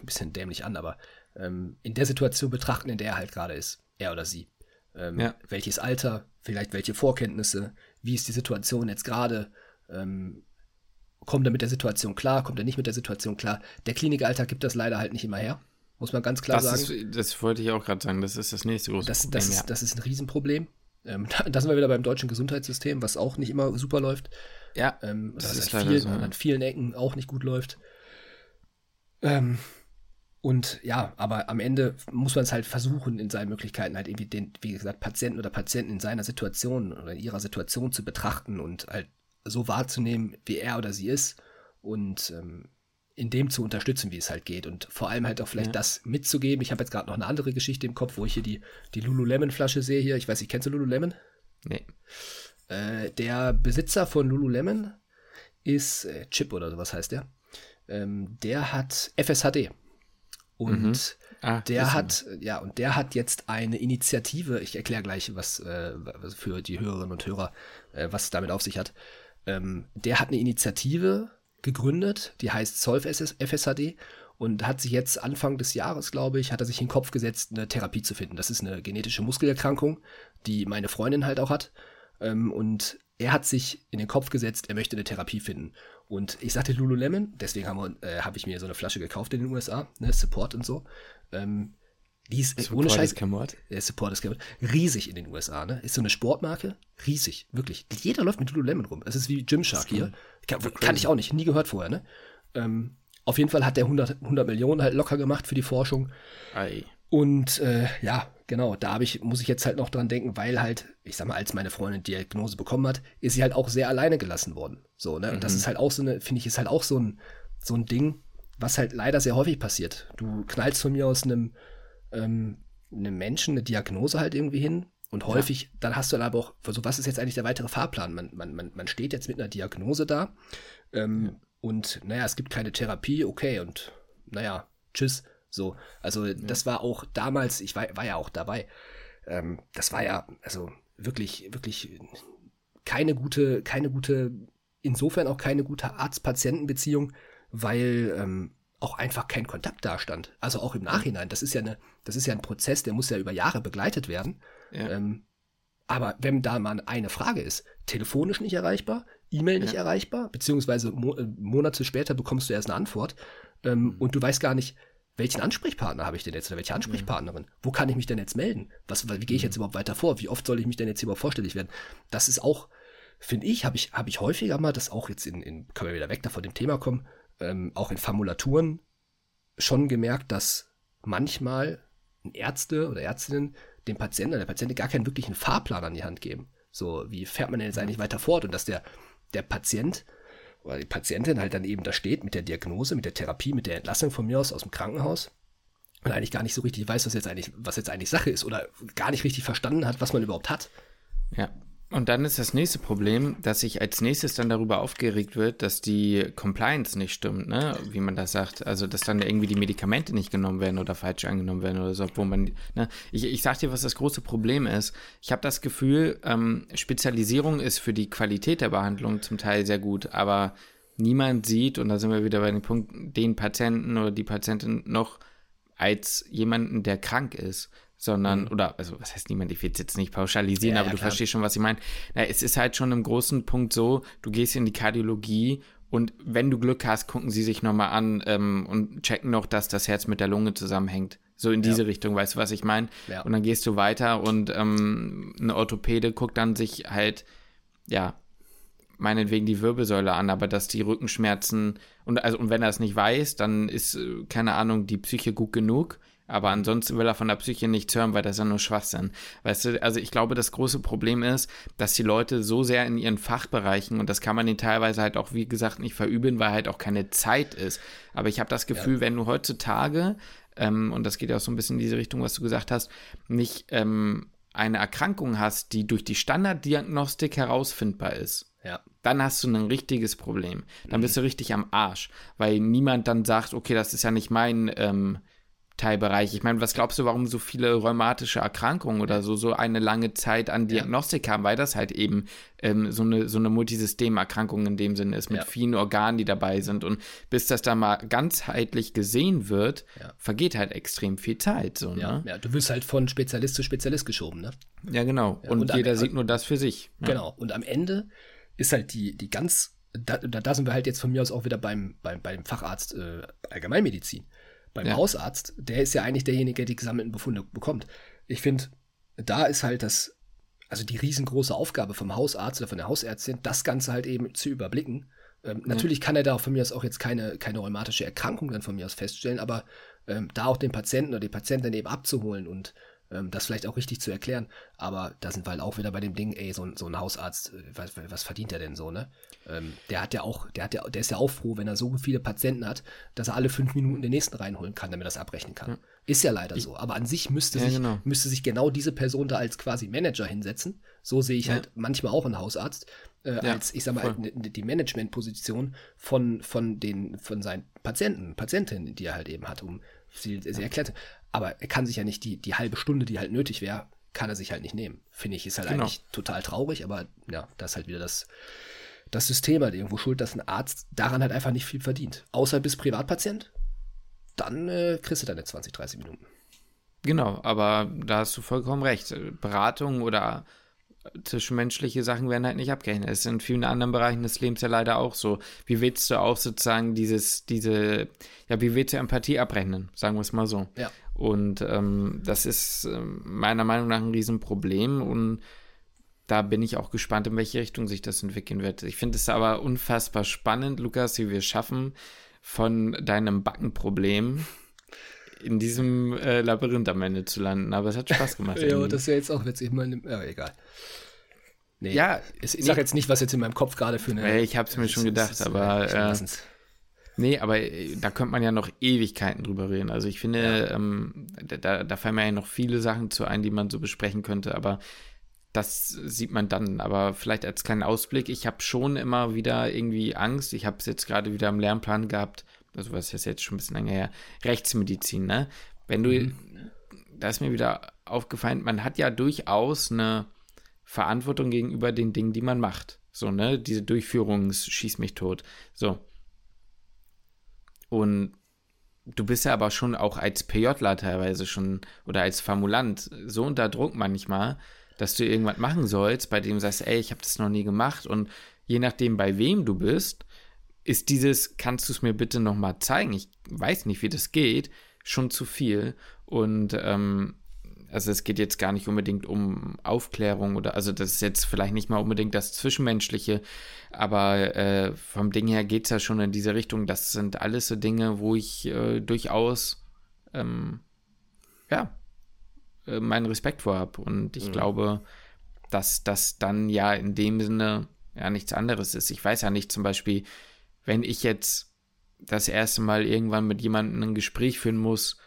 ein bisschen dämlich an, aber ähm, in der Situation betrachten, in der er halt gerade ist, er oder sie. Ähm, Ja. Welches Alter, vielleicht welche Vorkenntnisse, wie ist die Situation jetzt gerade, ähm, kommt er mit der Situation klar, kommt er nicht mit der Situation klar. Der Klinikalltag gibt das leider halt nicht immer her, muss man ganz klar Das, sagen. ist, das wollte ich auch gerade sagen, das ist das nächste große Das, Problem. das, ja. ist, das ist ein Riesenproblem. Ähm, da, da sind wir wieder beim deutschen Gesundheitssystem, was auch nicht immer super läuft. ja, Ähm, das was ist an, vielen, so, ja. an vielen Ecken auch nicht gut läuft. Ähm, und ja, aber am Ende muss man es halt versuchen, in seinen Möglichkeiten halt irgendwie den, wie gesagt, Patienten oder Patienten in seiner Situation oder in ihrer Situation zu betrachten und halt so wahrzunehmen, wie er oder sie ist und ähm, in dem zu unterstützen, wie es halt geht und vor allem halt auch vielleicht Ja. das mitzugeben. Ich habe jetzt gerade noch eine andere Geschichte im Kopf, wo ich hier die, die Lululemon-Flasche sehe hier. Ich weiß nicht, kennst du Lululemon? Nee. Äh, der Besitzer von Lululemon ist äh, Chip oder sowas heißt der. Ähm, der hat FSHD. Und Ah, der hat, ja, und der hat jetzt eine Initiative, ich erkläre gleich, was, äh, was für die Hörerinnen und Hörer, äh, was es damit auf sich hat. Ähm, der hat eine Initiative gegründet, die heißt Solve FSHD und hat sich jetzt Anfang des Jahres, glaube ich, hat er sich in den Kopf gesetzt, eine Therapie zu finden. Das ist eine genetische Muskelerkrankung, die meine Freundin halt auch hat. Ähm, und er hat sich in den Kopf gesetzt, er möchte eine Therapie finden. Und ich sagte Lululemon, deswegen habe äh, hab ich mir so eine Flasche gekauft in den USA, ne, Support und so. Ähm, die ist äh, ohne Support Scheiß. is Kemort. Der Support ist riesig in den USA, ne? Ist so eine Sportmarke, riesig, wirklich. Jeder läuft mit Lululemon rum. Es ist wie Gymshark hier. Kann, kann ich auch nicht, nie gehört vorher, ne? Ähm, auf jeden Fall hat der 100, 100 Millionen halt locker gemacht für die Forschung. Ei. Und äh, ja, genau, da ich, muss ich jetzt halt noch dran denken, weil halt, ich sag mal, als meine Freundin die Diagnose bekommen hat, ist sie halt auch sehr alleine gelassen worden. So, ne? Und das ist halt auch so eine, finde ich, ist halt auch so ein, so ein Ding, was halt leider sehr häufig passiert. Du knallst von mir aus einem, ähm, einem Menschen eine Diagnose halt irgendwie hin und häufig, dann hast du dann aber auch, also was ist jetzt eigentlich der weitere Fahrplan? Man, man, man, man steht jetzt mit einer Diagnose da ähm, und naja, es gibt keine Therapie, okay, und naja, tschüss. So, also das war auch damals, ich war, war ja auch dabei, ähm, das war ja, also wirklich, wirklich keine gute, keine gute, insofern auch keine gute Arzt-Patienten-Beziehung, weil ähm, auch einfach kein Kontakt da stand. Also auch im Nachhinein. Das ist ja eine, das ist ja ein Prozess, der muss ja über Jahre begleitet werden. Ja. Ähm, aber wenn da mal eine Frage ist, telefonisch nicht erreichbar, E-Mail nicht Ja. erreichbar, beziehungsweise Mo äh, Monate später bekommst du erst eine Antwort ähm, und du weißt gar nicht, welchen Ansprechpartner habe ich denn jetzt oder welche Ansprechpartnerin? Wo kann ich mich denn jetzt melden? Was, wie gehe ich jetzt überhaupt weiter vor? Wie oft soll ich mich denn jetzt überhaupt vorstellig werden? Das ist auch, finde ich, habe ich, habe ich häufiger mal, das auch jetzt in, in können wir wieder weg da von dem Thema kommen, ähm, auch in Formulaturen schon gemerkt, dass manchmal Ärzte oder Ärztinnen dem Patienten oder der Patientin gar keinen wirklichen Fahrplan an die Hand geben. So, wie fährt man denn jetzt eigentlich weiter fort? Und dass der, der Patient oder die Patientin halt dann eben da steht mit der Diagnose, mit der Therapie, mit der Entlassung von mir aus aus dem Krankenhaus und eigentlich gar nicht so richtig weiß, was jetzt eigentlich, was jetzt eigentlich Sache ist oder gar nicht richtig verstanden hat, was man überhaupt hat. Ja. Und dann ist das nächste Problem, dass sich als nächstes dann darüber aufgeregt wird, dass die Compliance nicht stimmt, ne? Wie man das sagt. Also, dass dann irgendwie die Medikamente nicht genommen werden oder falsch angenommen werden oder so, wo man, ne? Ich, ich sag dir, was das große Problem ist. Ich habe das Gefühl, ähm, Spezialisierung ist für die Qualität der Behandlung zum Teil sehr gut, aber niemand sieht, und da sind wir wieder bei dem Punkt, den Patienten oder die Patientin noch als jemanden, der krank ist, sondern, oder, also, was heißt niemand, ich will es jetzt nicht pauschalisieren, Mhm. Ja, aber ja, du klar. verstehst schon, was ich meine. Na, es ist halt schon im großen Punkt so, du gehst in die Kardiologie und wenn du Glück hast, gucken sie sich nochmal an ähm, und checken noch, dass das Herz mit der Lunge zusammenhängt. So in diese Richtung, weißt du, was ich meine? Ja. Und dann gehst du weiter und ähm, ein Orthopäde guckt dann sich halt, ja, meinetwegen die Wirbelsäule an, aber dass die Rückenschmerzen und also und wenn er es nicht weiß, dann ist äh, keine Ahnung die Psyche gut genug. Aber ansonsten will er von der Psyche nichts hören, weil das ist ja nur Schwachsinn. Weißt du, also ich glaube, das große Problem ist, dass die Leute so sehr in ihren Fachbereichen, und das kann man ihnen teilweise halt auch, wie gesagt, nicht verübeln, weil halt auch keine Zeit ist. Aber ich habe das Gefühl, ja. wenn du heutzutage, ähm, und das geht ja auch so ein bisschen in diese Richtung, was du gesagt hast, nicht ähm, eine Erkrankung hast, die durch die Standarddiagnostik herausfindbar ist, ja. Dann hast du ein richtiges Problem. Dann bist du mhm. richtig am Arsch, weil niemand dann sagt, okay, das ist ja nicht mein ähm, Teilbereich. Ich meine, was glaubst du, warum so viele rheumatische Erkrankungen oder so so eine lange Zeit an Diagnostik ja. haben, weil das halt eben ähm, so eine so eine Multisystemerkrankung in dem Sinne ist mit ja. vielen Organen, die dabei sind und bis das dann mal ganzheitlich gesehen wird, ja. vergeht halt extrem viel Zeit. So, ja. Ne? ja, du wirst halt von Spezialist zu Spezialist geschoben, ne? Ja, genau. und, und jeder am, sieht nur das für sich. Genau. Und am Ende ist halt die, die ganz, da, da sind wir halt jetzt von mir aus auch wieder beim, beim, beim Facharzt äh, Allgemeinmedizin. Beim ja. Hausarzt, der ist ja eigentlich derjenige, der die gesammelten Befunde bekommt. Ich finde, da ist halt das, also die riesengroße Aufgabe vom Hausarzt oder von der Hausärztin, das Ganze halt eben zu überblicken. Ähm, mhm. Natürlich kann er da von mir aus auch jetzt keine, keine rheumatische Erkrankung dann von mir aus feststellen, aber ähm, da auch den Patienten oder die Patientin eben abzuholen und das vielleicht auch richtig zu erklären. Aber da sind wir halt auch wieder bei dem Ding, ey, so, so ein Hausarzt, äh, was, was, verdient der denn so, ne? Ähm, der hat ja auch, der hat ja, der ist ja auch froh, wenn er so viele Patienten hat, dass er alle fünf Minuten den nächsten reinholen kann, damit er das abrechnen kann. Ja. Ist ja leider so. Aber an sich müsste, ja, sich, genau. müsste sich genau diese Person da als quasi Manager hinsetzen. So sehe ich ja. halt manchmal auch einen Hausarzt. Äh, als, ich sag mal, die Managementposition von, von den, von seinen Patienten, Patientinnen, die er halt eben hat, um sie, sie erklärt. Aber er kann sich ja nicht die, die halbe Stunde, die halt nötig wäre, kann er sich halt nicht nehmen. Finde ich, ist halt genau. eigentlich total traurig, aber ja, das ist halt wieder das, das System halt irgendwo schuld, dass ein Arzt daran halt einfach nicht viel verdient. Außer bist Privatpatient, dann äh, kriegst du deine 20, 30 Minuten. Genau, aber da hast du vollkommen recht. Beratung oder zwischenmenschliche Sachen werden halt nicht abgerechnet. Es ist in vielen anderen Bereichen des Lebens ja leider auch so. Wie willst du auch sozusagen dieses, diese, ja, wie willst du Empathie abrechnen, sagen wir es mal so. Ja. Und ähm, das ist äh, meiner Meinung nach ein Riesenproblem und da bin ich auch gespannt, in welche Richtung sich das entwickeln wird. Ich finde es aber unfassbar spannend, Lukas, wie wir es schaffen, von deinem Backenproblem in diesem äh, Labyrinth am Ende zu landen. Aber es hat Spaß gemacht. ja, das ist ja jetzt auch witzig. Meine, ja, egal. Nee, ja, ich, ich sag jetzt nicht, was jetzt in meinem Kopf gerade für eine. Ich habe es mir schon gedacht, ist, aber. Äh, nee, aber äh, da könnte man ja noch Ewigkeiten drüber reden. Also ich finde, ja. ähm, da, da fallen mir ja noch viele Sachen zu ein, die man so besprechen könnte, aber das sieht man dann. Aber vielleicht als kleinen Ausblick, ich habe schon immer wieder irgendwie Angst. Ich habe es jetzt gerade wieder im Lernplan gehabt, also was ist jetzt schon ein bisschen länger her, Rechtsmedizin, ne? Wenn du, mhm. da ist mir wieder aufgefallen, man hat ja durchaus eine Verantwortung gegenüber den Dingen, die man macht. So, ne? Diese Durchführungs schieß mich tot. So. Und du bist ja aber schon auch als PJler teilweise schon oder als Formulant so unter Druck manchmal, dass du irgendwas machen sollst, bei dem du sagst, ey, ich habe das noch nie gemacht und je nachdem, bei wem du bist, ist dieses, kannst du es mir bitte nochmal zeigen? Ich weiß nicht, wie das geht, schon zu viel. Und ähm, also es geht jetzt gar nicht unbedingt um Aufklärung oder, also das ist jetzt vielleicht nicht mal unbedingt das Zwischenmenschliche, aber äh, vom Ding her geht es ja schon in diese Richtung. Das sind alles so Dinge, wo ich äh, durchaus, ähm, ja, äh, meinen Respekt vor habe. Und ich mhm. glaube, dass das dann ja in dem Sinne ja nichts anderes ist. Ich weiß ja nicht zum Beispiel, wenn ich jetzt das erste Mal irgendwann mit jemandem ein Gespräch führen muss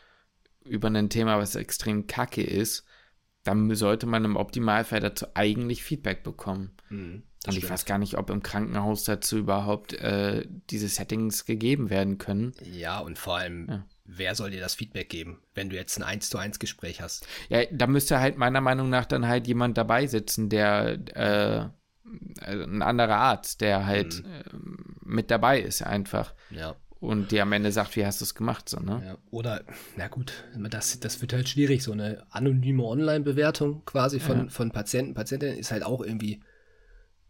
über ein Thema, was extrem kacke ist, dann sollte man im Optimalfall dazu eigentlich Feedback bekommen. Mhm, Und ich stimmt. weiß gar nicht, ob im Krankenhaus dazu überhaupt äh, diese Settings gegeben werden können. Ja, und vor allem, ja. wer soll dir das Feedback geben, wenn du jetzt ein 1 zu 1 Gespräch hast? Ja, da müsste halt meiner Meinung nach dann halt jemand dabei sitzen, der äh, ein anderer Arzt, der halt mhm. äh, mit dabei ist einfach. Ja. Und der am Ende sagt, wie hast du es gemacht, so, ne? Ja. Oder, na gut, das, das wird halt schwierig. So eine anonyme Online-Bewertung quasi von, ja. von Patienten, Patientinnen ist halt auch irgendwie,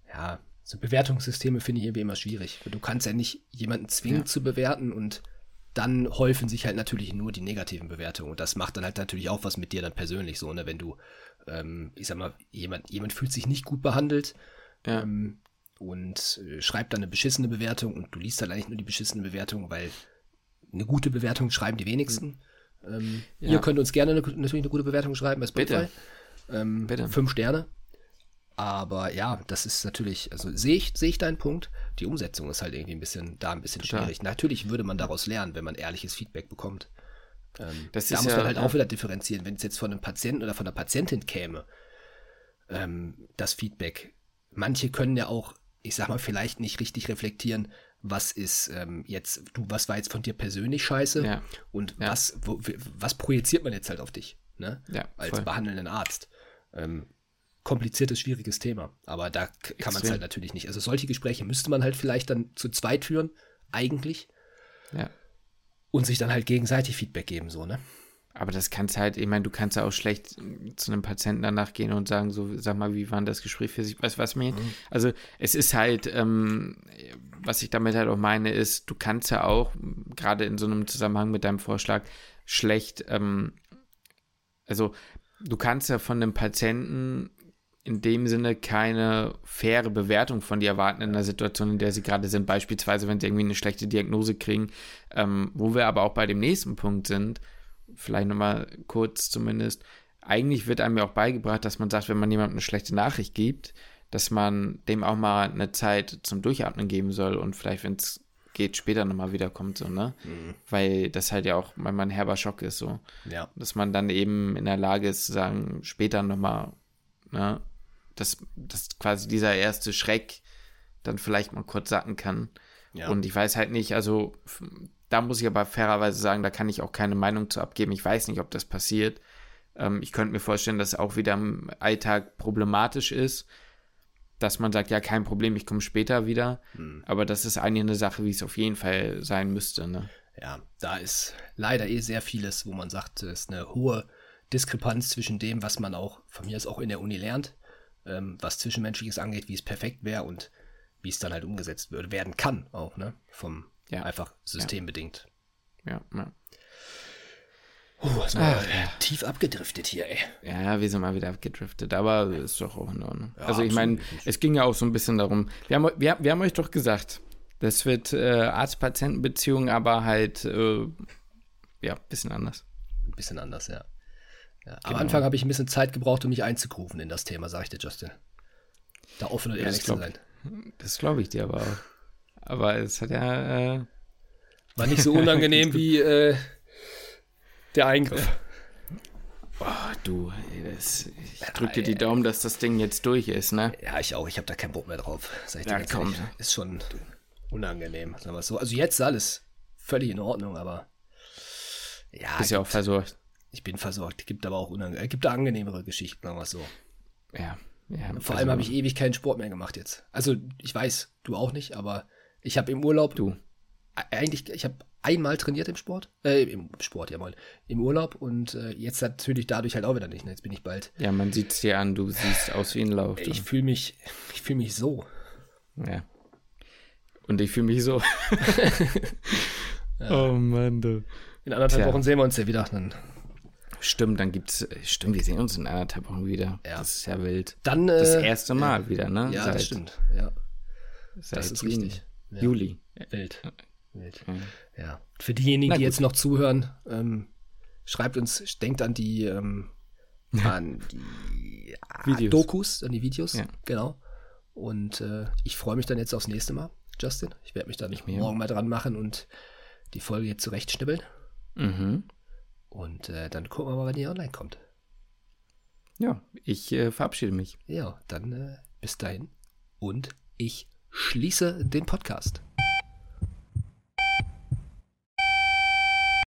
ja, so Bewertungssysteme finde ich irgendwie immer schwierig. Du kannst ja nicht jemanden zwingen ja. zu bewerten und dann häufen sich halt natürlich nur die negativen Bewertungen. Und das macht dann halt natürlich auch was mit dir dann persönlich so, ne? Wenn du, ähm, ich sag mal, jemand, jemand fühlt sich nicht gut behandelt, ja. ähm, und äh, schreibt dann eine beschissene Bewertung und du liest dann eigentlich nur die beschissene Bewertung, weil eine gute Bewertung schreiben die wenigsten. Ähm, ja. Ihr könnt uns gerne eine, natürlich eine gute Bewertung schreiben bei Spotify. Bitte. Ähm, Bitte. Fünf Sterne. Aber ja, das ist natürlich, also sehe ich, sehe ich deinen Punkt. Die Umsetzung ist halt irgendwie ein bisschen, da ein bisschen Total. schwierig. Natürlich würde man daraus lernen, wenn man ehrliches Feedback bekommt. Ähm, da muss ja, man halt ja. auch wieder differenzieren. Wenn es jetzt von einem Patienten oder von einer Patientin käme, ähm, das Feedback. Manche können ja auch, ich sag mal, vielleicht nicht richtig reflektieren, was ist ähm, jetzt, du, was war jetzt von dir persönlich scheiße ja. und was, wo, was projiziert man jetzt halt auf dich, ne? Als behandelnden Arzt. Ähm, kompliziertes, schwieriges Thema. Aber da kann man es halt natürlich nicht. Also solche Gespräche müsste man halt vielleicht dann zu zweit führen, eigentlich. Ja. Und sich dann halt gegenseitig Feedback geben, so, ne? Aber das kannst halt, ich meine, du kannst ja auch schlecht zu einem Patienten danach gehen und sagen, so, sag mal, wie war das Gespräch für sich? Weißt du, was mir? Mhm. Also, es ist halt, ähm, was ich damit halt auch meine, ist, du kannst ja auch, gerade in so einem Zusammenhang mit deinem Vorschlag, schlecht, ähm, also, du kannst ja von einem Patienten in dem Sinne keine faire Bewertung von dir erwarten in der Situation, in der sie gerade sind. Beispielsweise, wenn sie irgendwie eine schlechte Diagnose kriegen, ähm, wo wir aber auch bei dem nächsten Punkt sind, vielleicht nochmal kurz zumindest, eigentlich wird einem ja auch beigebracht, dass man sagt, wenn man jemandem eine schlechte Nachricht gibt, dass man dem auch mal eine Zeit zum Durchatmen geben soll und vielleicht, wenn es geht, später nochmal wiederkommt, so, ne? Mhm. Weil das halt ja auch manchmal ein herber Schock ist, so. Ja. Dass man dann eben in der Lage ist zu sagen, später nochmal, ne? dass, dass quasi dieser erste Schreck dann vielleicht mal kurz sacken kann. Ja. Und ich weiß halt nicht, also da muss ich aber fairerweise sagen, da kann ich auch keine Meinung zu abgeben. Ich weiß nicht, ob das passiert. Ähm, ich könnte mir vorstellen, dass es auch wieder im Alltag problematisch ist, dass man sagt, ja, kein Problem, ich komme später wieder. Hm. Aber das ist eigentlich eine Sache, wie es auf jeden Fall sein müsste. Ne? Ja, da ist leider eh sehr vieles, wo man sagt, es ist eine hohe Diskrepanz zwischen dem, was man auch von mir aus auch in der Uni lernt ähm, was Zwischenmenschliches angeht, wie es perfekt wäre und wie es dann halt umgesetzt wird, werden kann auch, ne? Vom ja. einfach systembedingt. Ja, ja. Oh, sind wir ja. tief abgedriftet hier, ey. Ja, wir sind mal wieder abgedriftet, aber ist doch auch in Ordnung. Ja, also ich meine, es ging ja auch so ein bisschen darum, wir haben, wir, wir haben euch doch gesagt, das wird äh, Arzt-Patienten-Beziehung, aber halt, äh, ja, ein bisschen anders. Ein bisschen anders, ja. Ja, genau. Am Anfang habe ich ein bisschen Zeit gebraucht, um mich einzugrufen in das Thema, sage ich dir, Justin. Da offen und ehrlich zu sein. Das glaube ich dir aber auch. Aber es hat ja. Äh, War nicht so unangenehm wie äh, der Eingriff. Boah, du, das, ich drücke dir die Daumen, dass das Ding jetzt durch ist, ne? Ja, ich auch. Ich habe da keinen Bock mehr drauf. Sag ich ja, komm. Ist schon unangenehm, sagen wir so. Also jetzt ist alles völlig in Ordnung, aber ja. Ist ja auch versorgt ich bin versorgt. Gibt aber auch unange äh, gibt da angenehmere Geschichten, sagen wir so. Ja. ja Vor allem habe ich ewig keinen Sport mehr gemacht jetzt. Also ich weiß, du auch nicht, aber ich habe im Urlaub. Du. Eigentlich, ich habe einmal trainiert im Sport, äh, im Sport, ja mal, im Urlaub und äh, jetzt natürlich dadurch halt auch wieder nicht. Ne? Jetzt bin ich bald. Ja, man sieht es dir an, du siehst aus wie ein Lauf. Ich fühle mich, ich fühle mich so. Ja. Und ich fühle mich so. ja. Oh Mann, du. In anderthalb Tja. Wochen sehen wir uns ja wieder. Dann Stimmt, dann gibt's, stimmt, wir sehen uns in anderthalb Wochen wieder. Ja. Das ist ja wild. Dann, äh, das erste Mal ja. wieder, ne? Ja, Seit, das stimmt, ja. Das ist richtig. Ja. Juli. Wild. Wild. Ja. Für diejenigen, die jetzt noch zuhören, ähm, schreibt uns, denkt an die, ähm, an die Videos. Dokus, an die Videos, ja. genau. Und äh, ich freue mich dann jetzt aufs nächste Mal, Justin. Ich werde mich dann ich morgen mal dran machen und die Folge jetzt zurechtschnibbeln. Mhm. Und äh, dann gucken wir mal, wann die online kommt. Ja, ich äh, verabschiede mich. Ja, dann äh, bis dahin. Und ich schließe den Podcast.